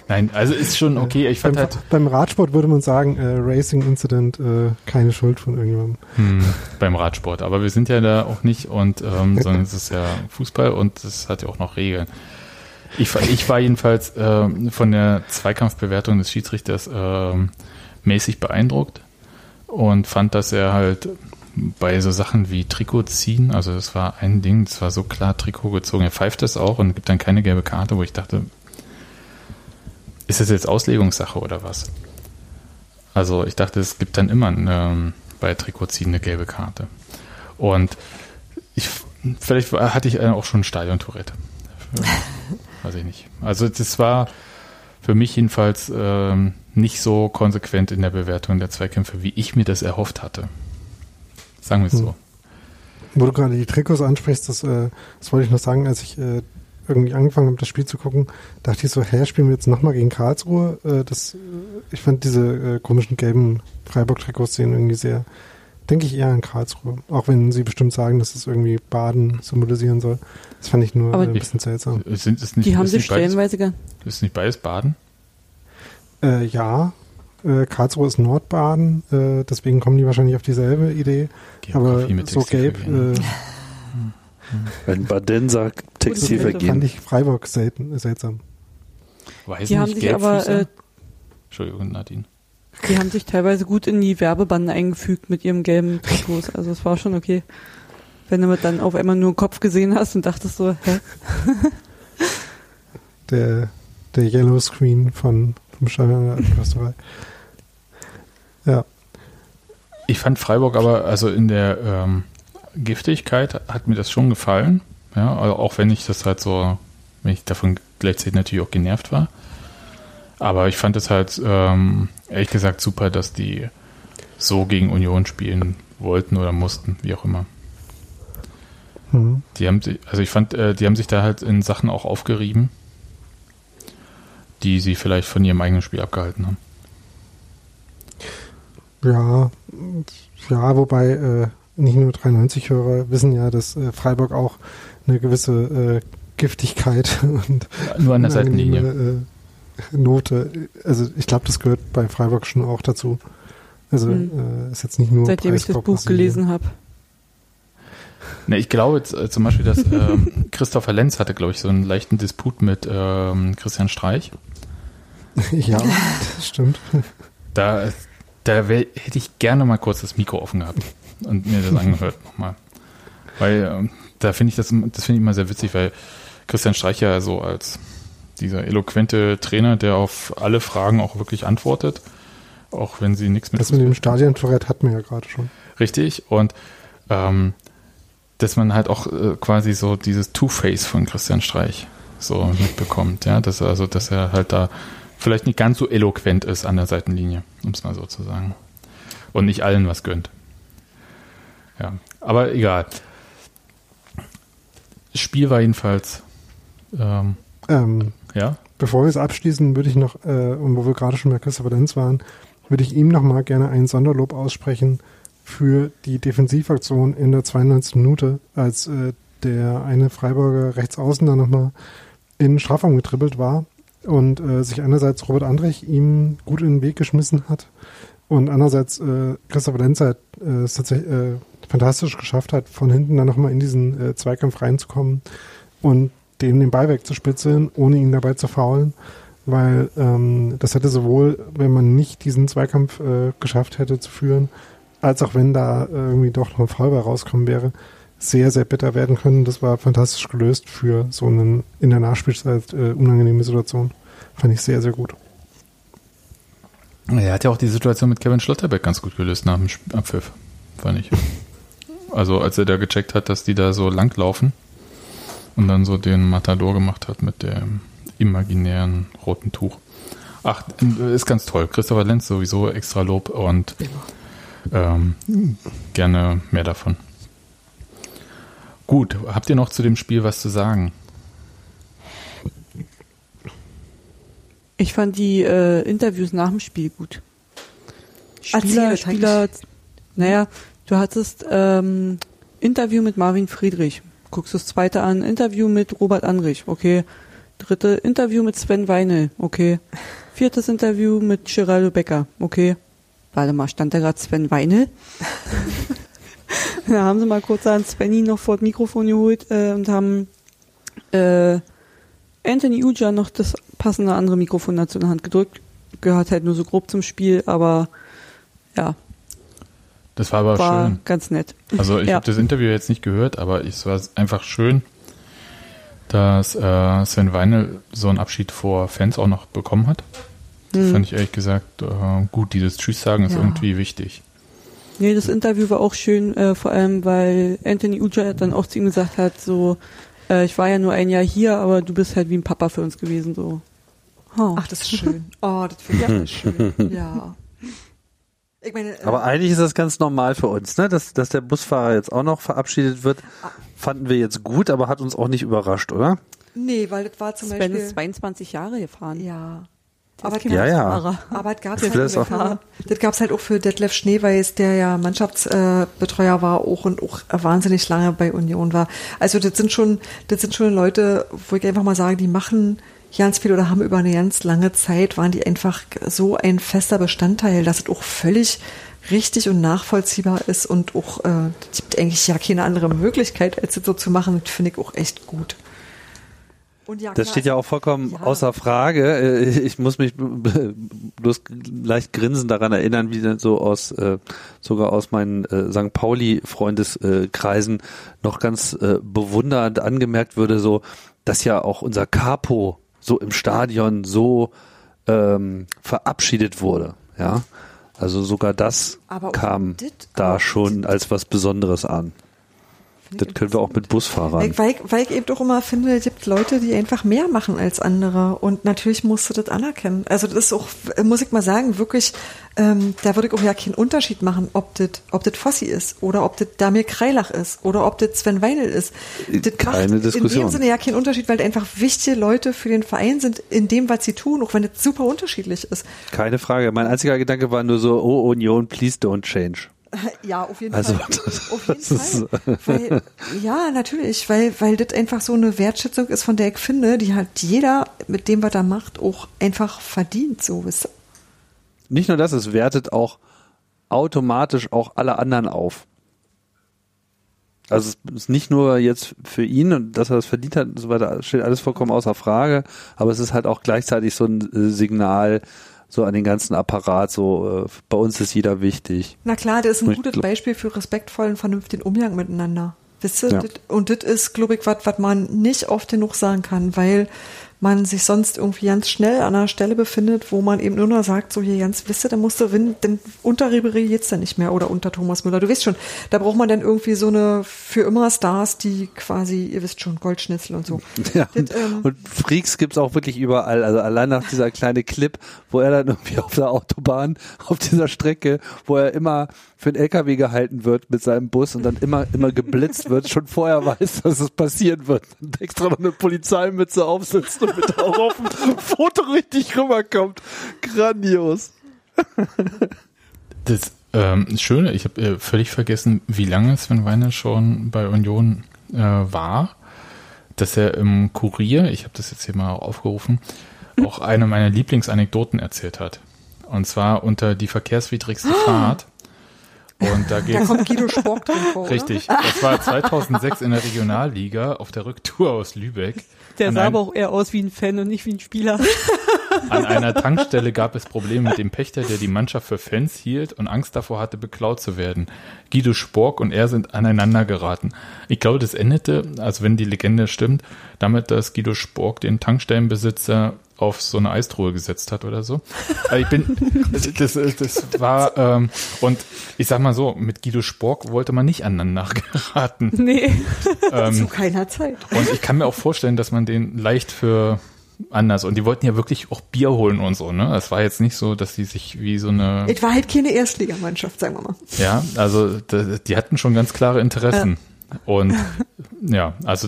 Nein, also ist schon okay. Ich fand beim, halt beim Radsport würde man sagen, äh, Racing Incident, äh, keine Schuld von irgendjemandem. Hm, beim Radsport, aber wir sind ja da auch nicht und ähm, sondern es ist ja Fußball und es hat ja auch noch Regeln. Ich, ich war jedenfalls äh, von der Zweikampfbewertung des Schiedsrichters äh, mäßig beeindruckt und fand, dass er halt bei so Sachen wie Trikot ziehen, also das war ein Ding, das war so klar Trikot gezogen. Er pfeift das auch und gibt dann keine gelbe Karte, wo ich dachte, ist das jetzt Auslegungssache oder was? Also ich dachte, es gibt dann immer eine, bei Trikotziehen eine gelbe Karte. Und ich, vielleicht hatte ich auch schon ein Stadion-Tourette. Weiß ich nicht. Also das war für mich jedenfalls ähm, nicht so konsequent in der Bewertung der Zweikämpfe, wie ich mir das erhofft hatte. Sagen wir es hm. so. Wo du gerade die Trikots ansprichst, das, äh, das wollte ich noch sagen, als ich äh, irgendwie angefangen habe, das Spiel zu gucken, dachte ich so, hä, spielen wir jetzt nochmal gegen Karlsruhe? Äh, das, ich fand diese äh, komischen gelben Freiburg-Trikots sehen irgendwie sehr, denke ich eher an Karlsruhe. Auch wenn sie bestimmt sagen, dass es irgendwie Baden symbolisieren soll. Das fand ich nur äh, ein bisschen seltsam. Sind es nicht, die haben sie stellenweise beides, Ist nicht beides Baden? Äh, ja, äh, Karlsruhe ist Nordbaden, äh, deswegen kommen die wahrscheinlich auf dieselbe Idee. Geografie aber so gelb, äh, Wenn Baden sagt, Textilvergehen. Fand ich Freiburg selten, seltsam. Weiß die nicht, haben sich aber, äh, Entschuldigung, Nadine. Die haben sich teilweise gut in die Werbebande eingefügt mit ihrem gelben Trikots. Also es war schon okay. Wenn du dann auf einmal nur einen Kopf gesehen hast und dachtest so, hä? Der, der Yellow Screen von, vom Stadion Ja. Ich fand Freiburg aber, also in der ähm, Giftigkeit hat mir das schon gefallen. Ja, also auch wenn ich das halt so, wenn ich davon gleichzeitig natürlich auch genervt war. Aber ich fand es halt ähm, ehrlich gesagt super, dass die so gegen Union spielen wollten oder mussten, wie auch immer. Mhm. Die haben sich, also ich fand, äh, die haben sich da halt in Sachen auch aufgerieben, die sie vielleicht von ihrem eigenen Spiel abgehalten haben. Ja, ja, wobei äh, nicht nur 93-Hörer wissen ja, dass äh, Freiburg auch eine gewisse äh, Giftigkeit und nur an der Seitenlinie äh, Note. Also ich glaube, das gehört bei Freiburg schon auch dazu. Also mhm. ist jetzt nicht nur seitdem ich das Buch gelesen habe. Ne, ich glaube äh, zum Beispiel, dass äh, Christopher Lenz hatte, glaube ich, so einen leichten Disput mit ähm, Christian Streich. ja, das stimmt. Da, da wär, hätte ich gerne mal kurz das Mikro offen gehabt und mir das angehört nochmal. Weil äh, da finde ich das, das finde ich immer sehr witzig, weil Christian Streich ja so als dieser eloquente Trainer, der auf alle Fragen auch wirklich antwortet, auch wenn sie nichts mit. Das mit dem Stadion-Tourette hatten wir ja gerade schon. Richtig. Und ähm, dass man halt auch äh, quasi so dieses Two-Face von Christian Streich so mitbekommt, ja, dass er, also dass er halt da vielleicht nicht ganz so eloquent ist an der Seitenlinie, um es mal so zu sagen. Und nicht allen was gönnt. Ja, aber egal. Spiel war jedenfalls. Ähm, ähm, ja. Bevor wir es abschließen, würde ich noch, äh, und wo wir gerade schon bei Christopher Lenz waren, würde ich ihm noch mal gerne ein Sonderlob aussprechen für die Defensivaktion in der 92. Minute, als äh, der eine Freiburger Rechtsaußen da nochmal in Strafraum getribbelt war und äh, sich einerseits Robert Andrich ihm gut in den Weg geschmissen hat und andererseits äh, Christopher Lenz halt, äh, es tatsächlich äh, fantastisch geschafft hat, von hinten dann nochmal in diesen äh, Zweikampf reinzukommen und dem den Ball wegzuspitzeln, ohne ihn dabei zu faulen weil ähm, das hätte sowohl, wenn man nicht diesen Zweikampf äh, geschafft hätte zu führen, als auch wenn da irgendwie doch noch ein bei rauskommen wäre, sehr, sehr bitter werden können. Das war fantastisch gelöst für so einen in der Nachspielzeit äh, unangenehme Situation. Fand ich sehr, sehr gut. Er hat ja auch die Situation mit Kevin Schlotterbeck ganz gut gelöst nach dem Abpfiff, fand ich. Also als er da gecheckt hat, dass die da so lang laufen und dann so den Matador gemacht hat mit dem imaginären roten Tuch. Ach, ist ganz toll. Christopher Lenz sowieso extra Lob und ähm, gerne mehr davon. Gut, habt ihr noch zu dem Spiel was zu sagen? Ich fand die äh, Interviews nach dem Spiel gut. Spieler, Spieler, naja, du hattest ähm, Interview mit Marvin Friedrich, guckst das zweite an, Interview mit Robert Anrich, okay, dritte Interview mit Sven Weinel, okay, viertes Interview mit Geraldo Becker, okay, Warte mal, stand da gerade Sven Weinel? da haben sie mal kurz an Svenny noch vor das Mikrofon geholt äh, und haben äh, Anthony Uja noch das passende andere Mikrofon dazu in der Hand gedrückt. Gehört halt nur so grob zum Spiel, aber ja. Das war aber war schön. ganz nett. Also ich ja. habe das Interview jetzt nicht gehört, aber es war einfach schön, dass äh, Sven Weinel so einen Abschied vor Fans auch noch bekommen hat. Hm. Fand ich ehrlich gesagt äh, gut. Dieses Tschüss sagen ist ja. irgendwie wichtig. Nee, das Interview war auch schön, äh, vor allem weil Anthony Uja dann auch zu ihm gesagt hat, so, äh, ich war ja nur ein Jahr hier, aber du bist halt wie ein Papa für uns gewesen, so. Oh. Ach, das ist schön. Oh, das finde ich ja. schön. Ja. Ich meine, äh, aber eigentlich ist das ganz normal für uns, ne? Dass, dass der Busfahrer jetzt auch noch verabschiedet wird, ah. fanden wir jetzt gut, aber hat uns auch nicht überrascht, oder? Nee, weil das war zum Sven Beispiel... ist 22 Jahre gefahren. Ja. Aber ja, ja. Aber das gab es halt, das gab's halt auch für Detlef Schneeweiß, der ja Mannschaftsbetreuer war auch und auch wahnsinnig lange bei Union war. Also das sind schon, das sind schon Leute, wo ich einfach mal sage, die machen ganz viel oder haben über eine ganz lange Zeit, waren die einfach so ein fester Bestandteil, dass es auch völlig richtig und nachvollziehbar ist und auch, äh, es gibt eigentlich ja keine andere Möglichkeit, als das so zu machen. Das finde ich auch echt gut. Ja, das steht ja auch vollkommen ja. außer Frage. Äh, ich muss mich bloß leicht grinsend daran erinnern, wie dann so aus äh, sogar aus meinen äh, St. Pauli Freundeskreisen noch ganz bewundernd angemerkt würde, so dass ja auch unser Capo so im Stadion so ähm, verabschiedet wurde. Ja, also sogar das aber kam da schon als was Besonderes an. Das können wir auch mit Busfahrern. Weil, weil ich eben doch immer finde, es gibt Leute, die einfach mehr machen als andere. Und natürlich musst du das anerkennen. Also das ist auch, muss ich mal sagen, wirklich, ähm, da würde ich auch ja keinen Unterschied machen, ob das ob das Fossi ist oder ob das Damir Kreilach ist oder ob das Sven Weinel ist. Das Keine macht Diskussion. in dem Sinne ja keinen Unterschied, weil einfach wichtige Leute für den Verein sind in dem, was sie tun, auch wenn das super unterschiedlich ist. Keine Frage. Mein einziger Gedanke war nur so, oh Union, please don't change. Ja, auf jeden also, Fall. auf jeden Fall. Weil, ja, natürlich, weil, weil das einfach so eine Wertschätzung ist, von der ich finde, die halt jeder mit dem, was er macht, auch einfach verdient, so ihr? Nicht nur das, es wertet auch automatisch auch alle anderen auf. Also es ist nicht nur jetzt für ihn und dass er das verdient hat und so weiter, steht alles vollkommen außer Frage, aber es ist halt auch gleichzeitig so ein äh, Signal, so an den ganzen Apparat, so äh, bei uns ist jeder wichtig. Na klar, das ist ein gutes Beispiel für respektvollen, vernünftigen Umgang miteinander. Wisst ihr? Ja. Und das ist, glaube ich, was man nicht oft genug sagen kann, weil man sich sonst irgendwie ganz schnell an einer Stelle befindet, wo man eben nur noch sagt, so hier ganz, wisst ihr, dann musst du, wenn, denn unter Ribery jetzt dann nicht mehr oder unter Thomas Müller. Du weißt schon, da braucht man dann irgendwie so eine für immer Stars, die quasi, ihr wisst schon, Goldschnitzel und so. Ja, das, ähm, und Freaks gibt's auch wirklich überall. Also allein nach dieser kleine Clip, wo er dann irgendwie auf der Autobahn, auf dieser Strecke, wo er immer für einen LKW gehalten wird mit seinem Bus und dann immer, immer geblitzt wird, schon vorher weiß, dass es passieren wird. Und extra noch eine Polizeimütze aufsetzt und mit auch auf dem Foto richtig rüberkommt. Grandios. Das ähm, Schöne, ich habe äh, völlig vergessen, wie lange Sven Weiner schon bei Union äh, war, dass er im Kurier, ich habe das jetzt hier mal aufgerufen, auch eine meiner Lieblingsanekdoten erzählt hat. Und zwar unter die verkehrswidrigste Fahrt und da, da kommt Guido Spork drin vor. Richtig. Das war 2006 in der Regionalliga auf der Rücktour aus Lübeck. Der sah aber auch eher aus wie ein Fan und nicht wie ein Spieler. An einer Tankstelle gab es Probleme mit dem Pächter, der die Mannschaft für Fans hielt und Angst davor hatte, beklaut zu werden. Guido Spork und er sind aneinander geraten. Ich glaube, das endete, also wenn die Legende stimmt, damit, dass Guido Spork den Tankstellenbesitzer auf so eine Eistruhe gesetzt hat oder so. Also ich bin, das, das war, ähm, und ich sag mal so, mit Guido Spork wollte man nicht aneinander geraten. Nee, ähm, zu keiner Zeit. Und ich kann mir auch vorstellen, dass man den leicht für anders und die wollten ja wirklich auch Bier holen und so, ne? Es war jetzt nicht so, dass die sich wie so eine. Es war halt keine Erstligamannschaft, sagen wir mal. Ja, also die hatten schon ganz klare Interessen. Äh. Und ja, also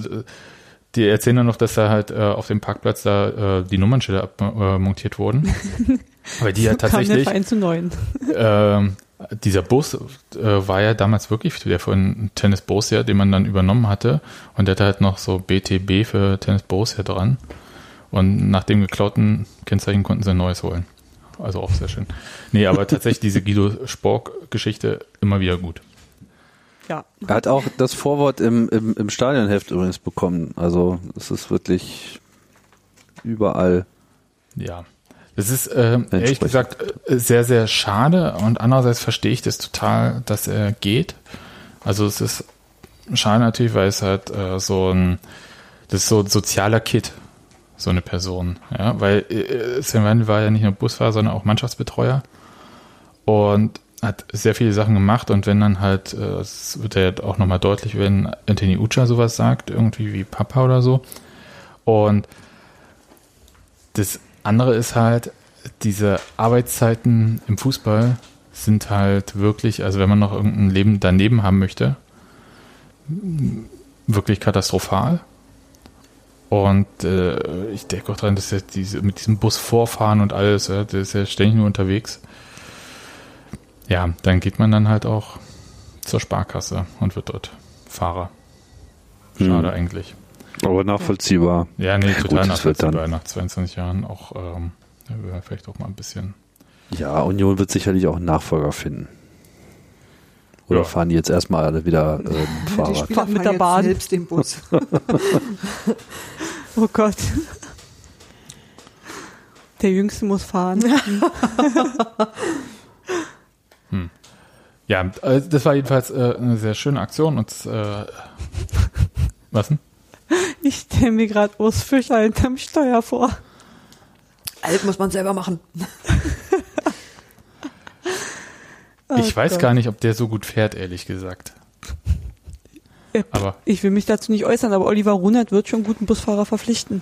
die erzählen dann noch, dass da halt äh, auf dem Parkplatz da äh, die Nummernschilder abmontiert äh, wurden. Weil die ja tatsächlich. Kam der zu neun. Äh, dieser Bus äh, war ja damals wirklich der von Tennis Borussia, den man dann übernommen hatte. Und der hatte halt noch so BTB für Tennis Borussia dran. Und nach dem geklauten Kennzeichen konnten sie ein neues holen. Also auch sehr schön. Nee, aber tatsächlich diese Guido Spork-Geschichte immer wieder gut. Ja. Er hat auch das Vorwort im, im, im Stadionheft übrigens bekommen. Also es ist wirklich überall. Ja. Das ist äh, ehrlich gesagt sehr, sehr schade und andererseits verstehe ich das total, dass er geht. Also es ist schade natürlich, weil es halt äh, so ein, das ist so ein sozialer Kit, so eine Person. Ja, weil äh, Sven Wendel war ja nicht nur Busfahrer, sondern auch Mannschaftsbetreuer. Und hat sehr viele Sachen gemacht und wenn dann halt, äh, es wird ja auch nochmal deutlich, wenn Anthony Ucha sowas sagt, irgendwie wie Papa oder so. Und das andere ist halt, diese Arbeitszeiten im Fußball sind halt wirklich, also wenn man noch irgendein Leben daneben haben möchte, wirklich katastrophal. Und äh, ich denke auch dran, dass ja diese, mit diesem Bus vorfahren und alles, ja, der ist ja ständig nur unterwegs ja, dann geht man dann halt auch zur Sparkasse und wird dort Fahrer. Schade hm. eigentlich. Aber nachvollziehbar. Ja, nee, total Gut, nachvollziehbar. Nach 22 Jahren auch ähm, vielleicht auch mal ein bisschen. Ja, Union wird sicherlich auch einen Nachfolger finden. Oder ja. fahren die jetzt erstmal alle wieder ähm, Fahrrad? Die fahren mit der Bahn. Selbst den Bus. Oh Gott. Der Jüngste muss fahren. hm. Ja, äh, das war jedenfalls äh, eine sehr schöne Aktion und äh, was denn? Ich stelle mir gerade Urs Fischer hinterm Steuer vor. Alt muss man selber machen. ich oh weiß Gott. gar nicht, ob der so gut fährt, ehrlich gesagt. Aber ich will mich dazu nicht äußern, aber Oliver Runert wird schon guten Busfahrer verpflichten.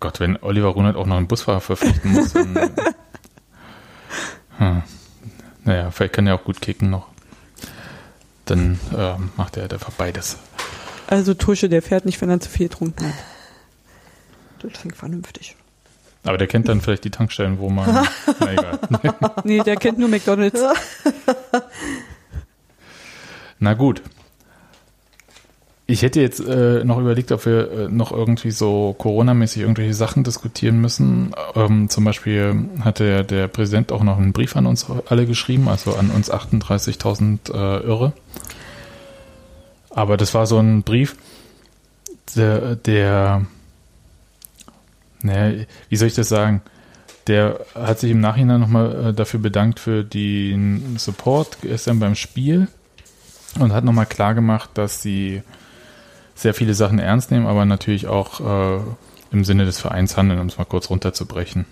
Gott, wenn Oliver Runert auch noch einen Busfahrer verpflichten muss, dann. hm. Naja, vielleicht kann er auch gut kicken noch. Dann äh, macht er halt einfach beides. Also Tusche, der fährt nicht, wenn er zu viel getrunken hat. Das klingt vernünftig. Aber der kennt dann vielleicht die Tankstellen, wo man. na egal. nee, der kennt nur McDonalds. Na gut. Ich hätte jetzt äh, noch überlegt, ob wir äh, noch irgendwie so Corona-mäßig irgendwelche Sachen diskutieren müssen. Ähm, zum Beispiel hatte der, der Präsident auch noch einen Brief an uns alle geschrieben, also an uns 38.000 äh, Irre. Aber das war so ein Brief, der, der naja, wie soll ich das sagen? Der hat sich im Nachhinein nochmal äh, dafür bedankt für den Support gestern beim Spiel und hat nochmal klar gemacht, dass sie sehr viele Sachen ernst nehmen, aber natürlich auch äh, im Sinne des Vereins handeln, um es mal kurz runterzubrechen.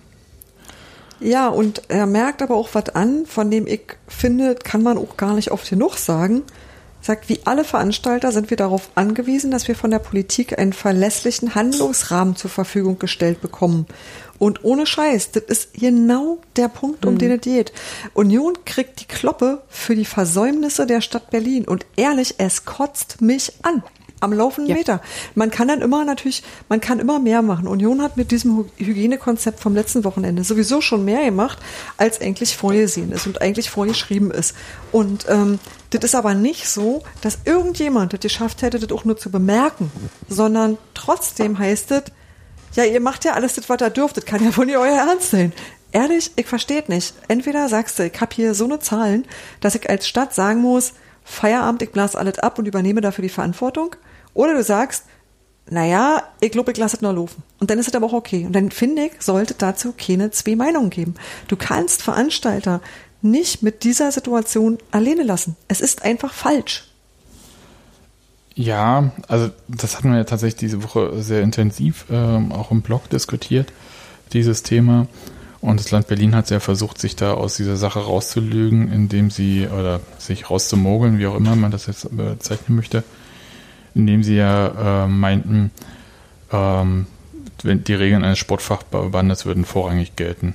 Ja, und er merkt aber auch was an, von dem ich finde, kann man auch gar nicht oft genug sagen. Sagt, wie alle Veranstalter sind wir darauf angewiesen, dass wir von der Politik einen verlässlichen Handlungsrahmen zur Verfügung gestellt bekommen. Und ohne Scheiß, das ist genau der Punkt, um mhm. den es geht. Union kriegt die Kloppe für die Versäumnisse der Stadt Berlin. Und ehrlich, es kotzt mich an am laufenden ja. Meter. Man kann dann immer natürlich, man kann immer mehr machen. Union hat mit diesem Hygienekonzept vom letzten Wochenende sowieso schon mehr gemacht, als eigentlich vorgesehen ist und eigentlich vorgeschrieben ist. Und ähm, das ist aber nicht so, dass irgendjemand das geschafft hätte, das auch nur zu bemerken, sondern trotzdem heißt es, ja, ihr macht ja alles das, was ihr dürft, das kann ja wohl nicht euer Ernst sein. Ehrlich, ich verstehe nicht. Entweder sagst du, ich habe hier so eine Zahlen, dass ich als Stadt sagen muss, Feierabend, ich blase alles ab und übernehme dafür die Verantwortung. Oder du sagst, naja, ich glaube, ich lasse es nur laufen. Und dann ist es aber auch okay. Und dann finde ich, sollte dazu keine zwei Meinungen geben. Du kannst Veranstalter nicht mit dieser Situation alleine lassen. Es ist einfach falsch. Ja, also das hatten wir ja tatsächlich diese Woche sehr intensiv ähm, auch im Blog diskutiert, dieses Thema. Und das Land Berlin hat ja versucht, sich da aus dieser Sache rauszulügen, indem sie, oder sich rauszumogeln, wie auch immer man das jetzt bezeichnen möchte, indem sie ja äh, meinten, ähm, die Regeln eines Sportfachbandes würden vorrangig gelten.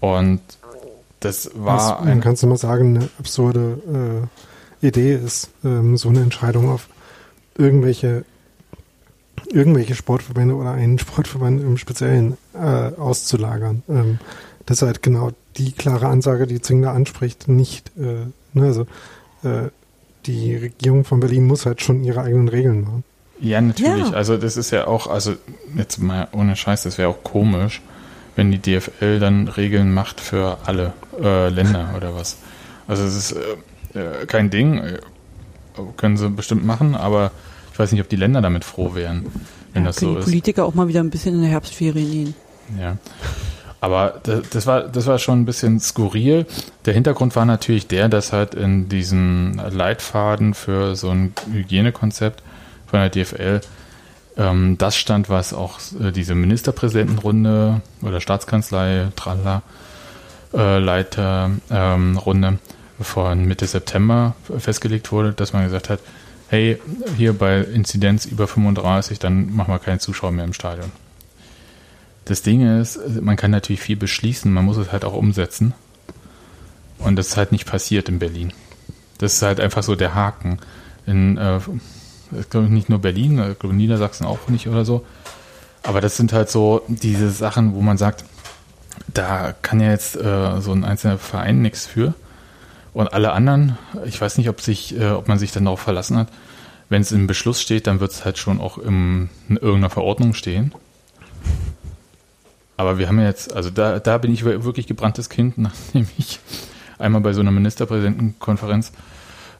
Und das war. Was, man kann es immer sagen, eine absurde äh, Idee ist, ähm, so eine Entscheidung auf irgendwelche irgendwelche Sportverbände oder einen Sportverband im Speziellen äh, auszulagern. Ähm, das ist halt genau die klare Ansage, die Zingler anspricht, nicht, äh, ne, also äh, die Regierung von Berlin muss halt schon ihre eigenen Regeln machen. Ja, natürlich. Ja. Also das ist ja auch, also jetzt mal ohne Scheiß, das wäre auch komisch, wenn die DFL dann Regeln macht für alle äh, Länder oder was. Also es ist äh, äh kein Ding, äh, können sie bestimmt machen, aber ich weiß nicht, ob die Länder damit froh wären, wenn ja, das so die ist. Politiker auch mal wieder ein bisschen in der Herbstferien gehen. Ja. Aber das, war, das war schon ein bisschen skurril. Der Hintergrund war natürlich der, dass halt in diesem Leitfaden für so ein Hygienekonzept von der DFL ähm, das stand, was auch äh, diese Ministerpräsidentenrunde oder Staatskanzlei, Tralla, äh, Leiterrunde ähm, von Mitte September festgelegt wurde, dass man gesagt hat, hey, hier bei Inzidenz über 35, dann machen wir keine Zuschauer mehr im Stadion. Das Ding ist, man kann natürlich viel beschließen, man muss es halt auch umsetzen. Und das ist halt nicht passiert in Berlin. Das ist halt einfach so der Haken. In, äh, ich glaube nicht nur Berlin, ich glaube Niedersachsen auch nicht oder so. Aber das sind halt so diese Sachen, wo man sagt, da kann ja jetzt äh, so ein einzelner Verein nichts für. Und alle anderen, ich weiß nicht, ob sich, äh, ob man sich dann darauf verlassen hat. Wenn es im Beschluss steht, dann wird es halt schon auch im, in irgendeiner Verordnung stehen. Aber wir haben jetzt, also da, da bin ich wirklich gebranntes Kind, nachdem ich einmal bei so einer Ministerpräsidentenkonferenz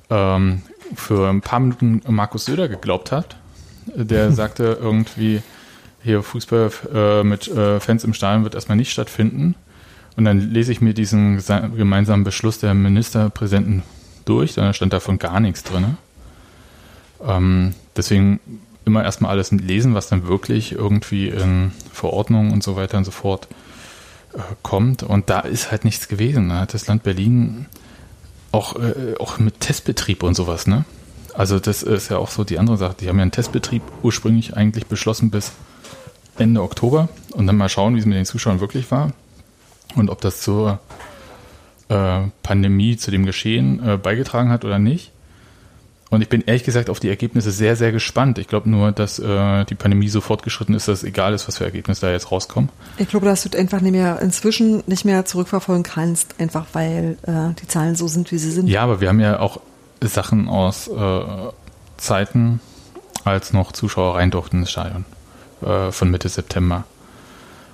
ähm, für ein paar Minuten Markus Söder geglaubt hat. Der sagte irgendwie, hier Fußball äh, mit äh, Fans im Stadion wird erstmal nicht stattfinden. Und dann lese ich mir diesen gemeinsamen Beschluss der Ministerpräsidenten durch, da stand davon gar nichts drin. Ähm, deswegen immer erstmal alles lesen, was dann wirklich irgendwie in Verordnungen und so weiter und so fort äh, kommt. Und da ist halt nichts gewesen. Da hat das Land Berlin auch, äh, auch mit Testbetrieb und sowas, ne? Also das ist ja auch so die andere Sache. Die haben ja einen Testbetrieb ursprünglich eigentlich beschlossen bis Ende Oktober und dann mal schauen, wie es mit den Zuschauern wirklich war und ob das zur äh, Pandemie, zu dem Geschehen äh, beigetragen hat oder nicht. Und ich bin ehrlich gesagt auf die Ergebnisse sehr, sehr gespannt. Ich glaube nur, dass äh, die Pandemie so fortgeschritten ist, dass es egal ist, was für Ergebnisse da jetzt rauskommen. Ich glaube, dass du einfach nicht mehr inzwischen nicht mehr zurückverfolgen kannst, einfach weil äh, die Zahlen so sind, wie sie sind. Ja, aber wir haben ja auch Sachen aus äh, Zeiten, als noch Zuschauer rein durften ins Stadion äh, von Mitte September.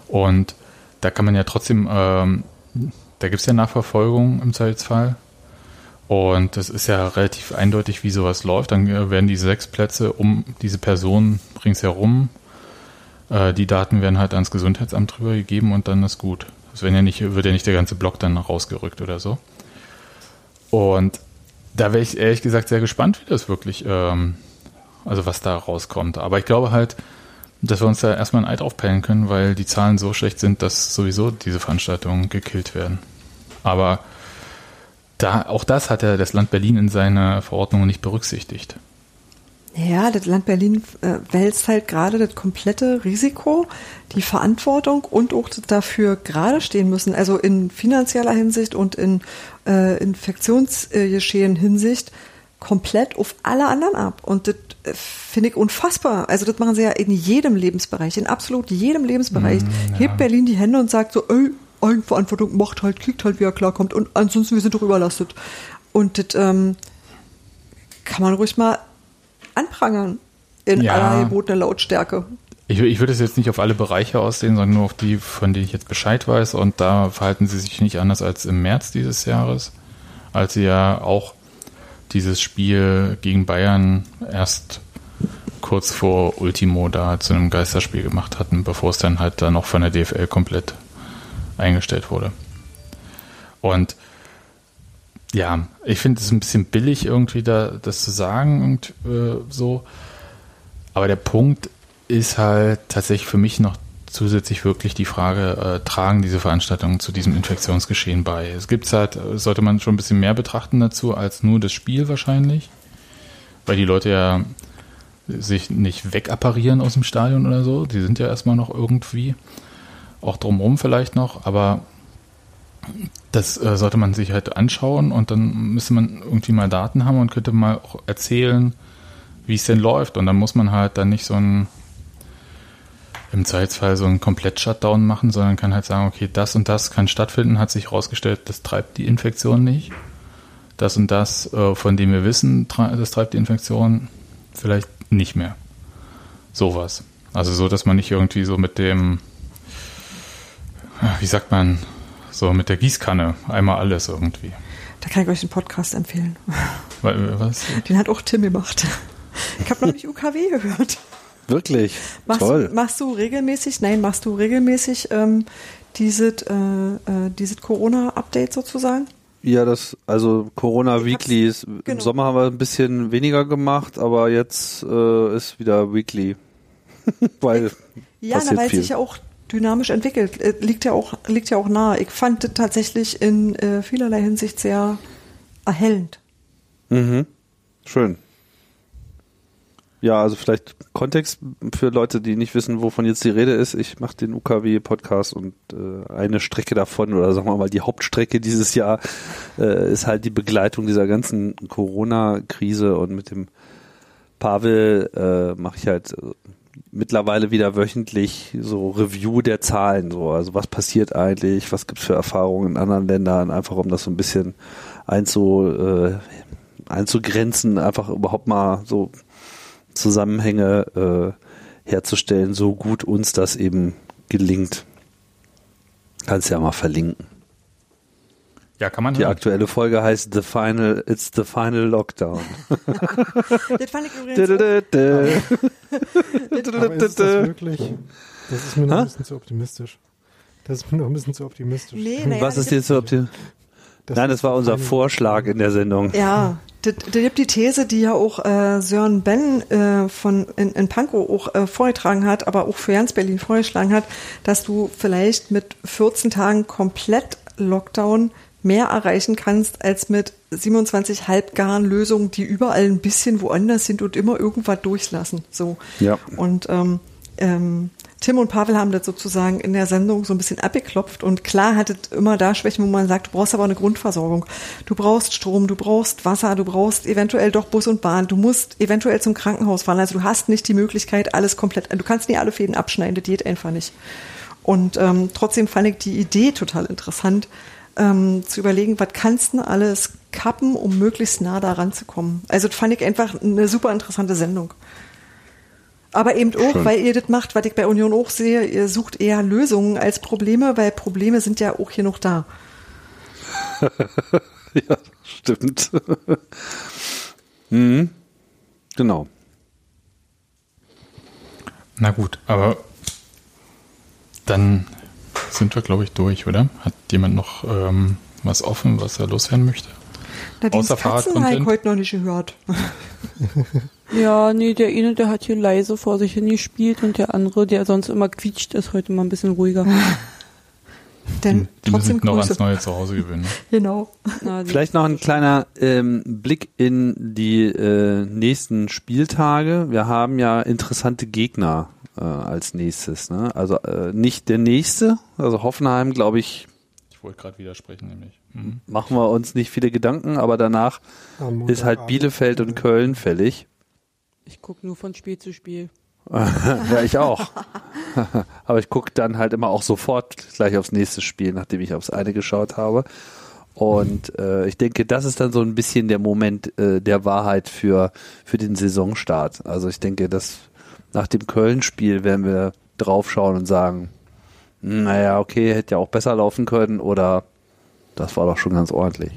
Und da kann man ja trotzdem, ähm, da gibt es ja Nachverfolgung im Zweifelsfall. Und das ist ja relativ eindeutig, wie sowas läuft. Dann äh, werden diese sechs Plätze um diese Person ringsherum. Äh, die Daten werden halt ans Gesundheitsamt drüber gegeben und dann ist gut. Das ja nicht, wird ja nicht der ganze Block dann rausgerückt oder so. Und da wäre ich ehrlich gesagt sehr gespannt, wie das wirklich, ähm, also was da rauskommt. Aber ich glaube halt, dass wir uns da erstmal ein Eid aufpellen können, weil die Zahlen so schlecht sind, dass sowieso diese Veranstaltungen gekillt werden. Aber da, auch das hat ja das Land Berlin in seiner Verordnung nicht berücksichtigt. Ja, das Land Berlin äh, wälzt halt gerade das komplette Risiko, die Verantwortung und auch dafür gerade stehen müssen, also in finanzieller Hinsicht und in äh, Infektionsgeschehen Hinsicht komplett auf alle anderen ab. Und das äh, finde ich unfassbar. Also das machen sie ja in jedem Lebensbereich, in absolut jedem Lebensbereich. Mm, ja. Hebt Berlin die Hände und sagt so, ey, Eigenverantwortung macht halt, kriegt halt, wie er klarkommt. Und ansonsten, wir sind doch überlastet. Und das ähm, kann man ruhig mal anprangern in ja. aller gebotene Lautstärke. Ich, ich würde es jetzt nicht auf alle Bereiche aussehen, sondern nur auf die, von denen ich jetzt Bescheid weiß. Und da verhalten sie sich nicht anders als im März dieses Jahres, als sie ja auch dieses Spiel gegen Bayern erst kurz vor Ultimo da zu einem Geisterspiel gemacht hatten, bevor es dann halt da noch von der DFL komplett eingestellt wurde. Und ja, ich finde es ein bisschen billig irgendwie da das zu sagen und äh, so. Aber der Punkt ist halt tatsächlich für mich noch zusätzlich wirklich die Frage, äh, tragen diese Veranstaltungen zu diesem Infektionsgeschehen bei? Es gibt halt, sollte man schon ein bisschen mehr betrachten dazu als nur das Spiel wahrscheinlich, weil die Leute ja sich nicht wegapparieren aus dem Stadion oder so. Die sind ja erstmal noch irgendwie, auch drumherum vielleicht noch, aber das äh, sollte man sich halt anschauen und dann müsste man irgendwie mal Daten haben und könnte mal auch erzählen, wie es denn läuft. Und dann muss man halt dann nicht so ein im Zweifelsfall so einen Komplett-Shutdown machen, sondern kann halt sagen, okay, das und das kann stattfinden, hat sich herausgestellt, das treibt die Infektion nicht. Das und das, äh, von dem wir wissen, das treibt die Infektion vielleicht nicht mehr. Sowas. Also so, dass man nicht irgendwie so mit dem, wie sagt man, so mit der Gießkanne einmal alles irgendwie. Da kann ich euch den Podcast empfehlen. Was? Den hat auch Tim gemacht. Ich habe noch nicht UKW gehört. Wirklich? Machst, Toll. Machst du regelmäßig, nein, machst du regelmäßig ähm, dieses äh, äh, diese Corona-Update sozusagen? Ja, das, also Corona Weekly ist, genau. im Sommer haben wir ein bisschen weniger gemacht, aber jetzt äh, ist wieder Weekly. weil ja, na, weil viel. sich ja auch dynamisch entwickelt. Äh, liegt ja auch, liegt ja auch nahe. Ich fand das tatsächlich in äh, vielerlei Hinsicht sehr erhellend. Mhm. Schön. Ja, also vielleicht Kontext für Leute, die nicht wissen, wovon jetzt die Rede ist. Ich mache den UKW-Podcast und äh, eine Strecke davon oder sagen wir mal die Hauptstrecke dieses Jahr äh, ist halt die Begleitung dieser ganzen Corona-Krise und mit dem Pavel äh, mache ich halt äh, mittlerweile wieder wöchentlich so Review der Zahlen, so also was passiert eigentlich, was gibt's für Erfahrungen in anderen Ländern, einfach um das so ein bisschen einzu, äh, einzugrenzen, einfach überhaupt mal so Zusammenhänge äh, herzustellen, so gut uns das eben gelingt. Kannst ja mal verlinken. Ja, kann man Die hören. aktuelle Folge heißt The Final, It's the Final Lockdown. das fand ich übrigens. Aber ist das wirklich? Das ist mir noch ein bisschen zu optimistisch. Das ist mir noch ein bisschen zu optimistisch. Nee, naja, Was ist dir zu optimistisch? Nein, das war unser Vorschlag in der Sendung. Ja, da gibt die These, die ja auch äh, Sören Ben äh, von in, in Pankow auch äh, vorgetragen hat, aber auch für Jans Berlin vorgeschlagen hat, dass du vielleicht mit 14 Tagen komplett Lockdown mehr erreichen kannst als mit 27 halbgaren Lösungen, die überall ein bisschen woanders sind und immer irgendwas durchlassen. So. Ja. Und ähm, ähm, Tim und Pavel haben das sozusagen in der Sendung so ein bisschen abgeklopft und klar hat es immer da Schwächen, wo man sagt, du brauchst aber eine Grundversorgung. Du brauchst Strom, du brauchst Wasser, du brauchst eventuell doch Bus und Bahn, du musst eventuell zum Krankenhaus fahren. Also du hast nicht die Möglichkeit, alles komplett, du kannst nie alle Fäden abschneiden, das geht einfach nicht. Und ähm, trotzdem fand ich die Idee total interessant, ähm, zu überlegen, was kannst du alles kappen, um möglichst nah da ranzukommen. Also das fand ich einfach eine super interessante Sendung. Aber eben auch, Schön. weil ihr das macht, was ich bei Union auch sehe, ihr sucht eher Lösungen als Probleme, weil Probleme sind ja auch hier noch da. ja, stimmt. mhm. Genau. Na gut, aber dann sind wir, glaube ich, durch, oder? Hat jemand noch ähm, was offen, was er loswerden möchte? Na, Außer Fahrrad heute noch nicht gehört. Ja, nee, der eine, der hat hier leise vor sich hin gespielt und der andere, der sonst immer quietscht, ist heute mal ein bisschen ruhiger. Denn die trotzdem noch ans neue Zuhause gewöhnen. Ne? genau. Vielleicht noch ein kleiner ähm, Blick in die äh, nächsten Spieltage. Wir haben ja interessante Gegner äh, als nächstes. Ne? Also äh, nicht der nächste, also Hoffenheim, glaube ich. Ich wollte gerade widersprechen, nämlich. Mhm. Machen wir uns nicht viele Gedanken, aber danach ist halt Bielefeld und Köln fällig. Ich gucke nur von Spiel zu Spiel. ja, ich auch. Aber ich gucke dann halt immer auch sofort gleich aufs nächste Spiel, nachdem ich aufs eine geschaut habe. Und äh, ich denke, das ist dann so ein bisschen der Moment äh, der Wahrheit für, für den Saisonstart. Also ich denke, dass nach dem Köln-Spiel werden wir draufschauen und sagen, hm, naja, okay, hätte ja auch besser laufen können oder das war doch schon ganz ordentlich.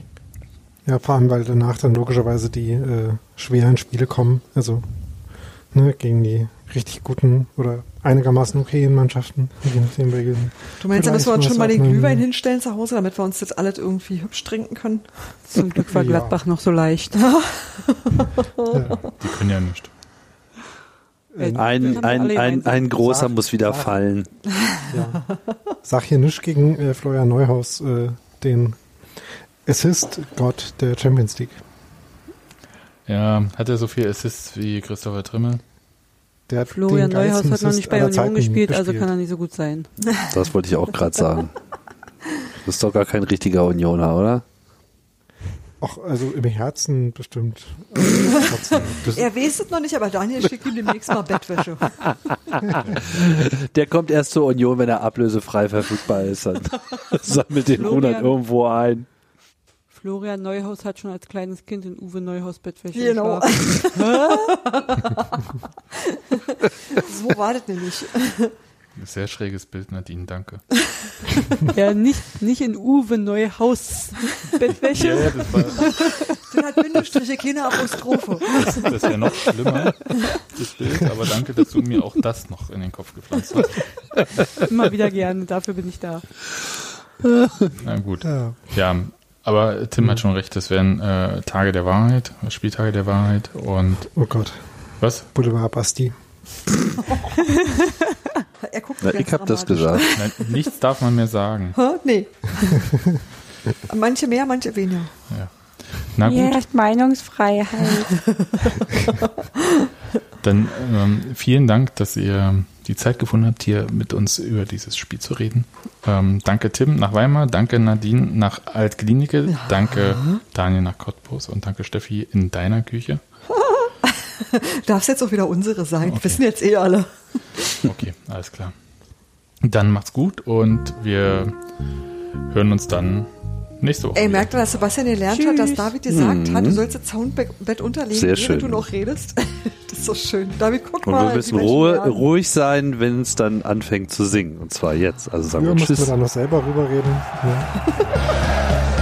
Ja, vor allem, weil danach dann logischerweise die äh, schweren Spiele kommen. Also ne, gegen die richtig guten oder einigermaßen okayen Mannschaften. Je nachdem, du meinst, da müssen wir uns schon mal den Glühwein hinstellen zu Hause, damit wir uns jetzt alles irgendwie hübsch trinken können? Zum Glück war Gladbach ja. noch so leicht. ja. Die können ja nicht. Ein, ein, ein, ein, großer sag, muss wieder sag, fallen. Ja. Sag hier nichts gegen äh, Florian Neuhaus, äh, den Assist-Gott der Champions League. Ja, hat er so viel Assists wie Christopher Trimmel? Der Florian Neuhaus hat noch nicht bei Union gespielt, also kann er nicht so gut sein. Das wollte ich auch gerade sagen. Du bist doch gar kein richtiger Unioner, oder? Ach, also im Herzen bestimmt. er weiß es noch nicht, aber Daniel schickt ihm demnächst mal Bettwäsche. Der kommt erst zur Union, wenn er ablösefrei verfügbar ist. Dann sammelt den Monat irgendwo ein. Florian Neuhaus hat schon als kleines Kind in Uwe Neuhaus Bettwäsche Genau. so war das nämlich. Sehr schräges Bild, Nadine, danke. ja, nicht, nicht in Uwe Neuhaus Bettwäsche. Ja, ja, das war. Das hat Bindestriche, keine Apostrophe. Das, das wäre noch schlimmer, das Bild, aber danke, dass du mir auch das noch in den Kopf gepflanzt hast. Immer wieder gerne, dafür bin ich da. Na gut. Ja, ja aber Tim mhm. hat schon recht, das wären äh, Tage der Wahrheit, Spieltage der Wahrheit und. Oh Gott. Was? Boulevard Basti. er guckt Na, ich habe das gesagt. Nein, nichts darf man mehr sagen. Hä? Nee. manche mehr, manche weniger. Ja. Na gut. Ist Meinungsfreiheit. Dann ähm, vielen Dank, dass ihr die Zeit gefunden habt, hier mit uns über dieses Spiel zu reden. Ähm, danke Tim nach Weimar, danke Nadine nach Altklinike, ja. danke Daniel nach Cottbus und danke Steffi in deiner Küche. Darf es jetzt auch wieder unsere sein, okay. wissen jetzt eh alle. okay, alles klar. Dann macht's gut und wir hören uns dann Nächste Woche. Ey, merkt ihr, dass Sebastian gelernt Tschüss. hat, dass David gesagt mhm. hat, du sollst das Soundbett unterlegen, Sehr schön. während du noch redest? das ist so schön. David, guck Und mal. Und wir müssen Ruhe, ruhig sein, wenn es dann anfängt zu singen. Und zwar jetzt. Also sagen ja, wir Tschüss. wir dann noch selber rüberreden. Ja.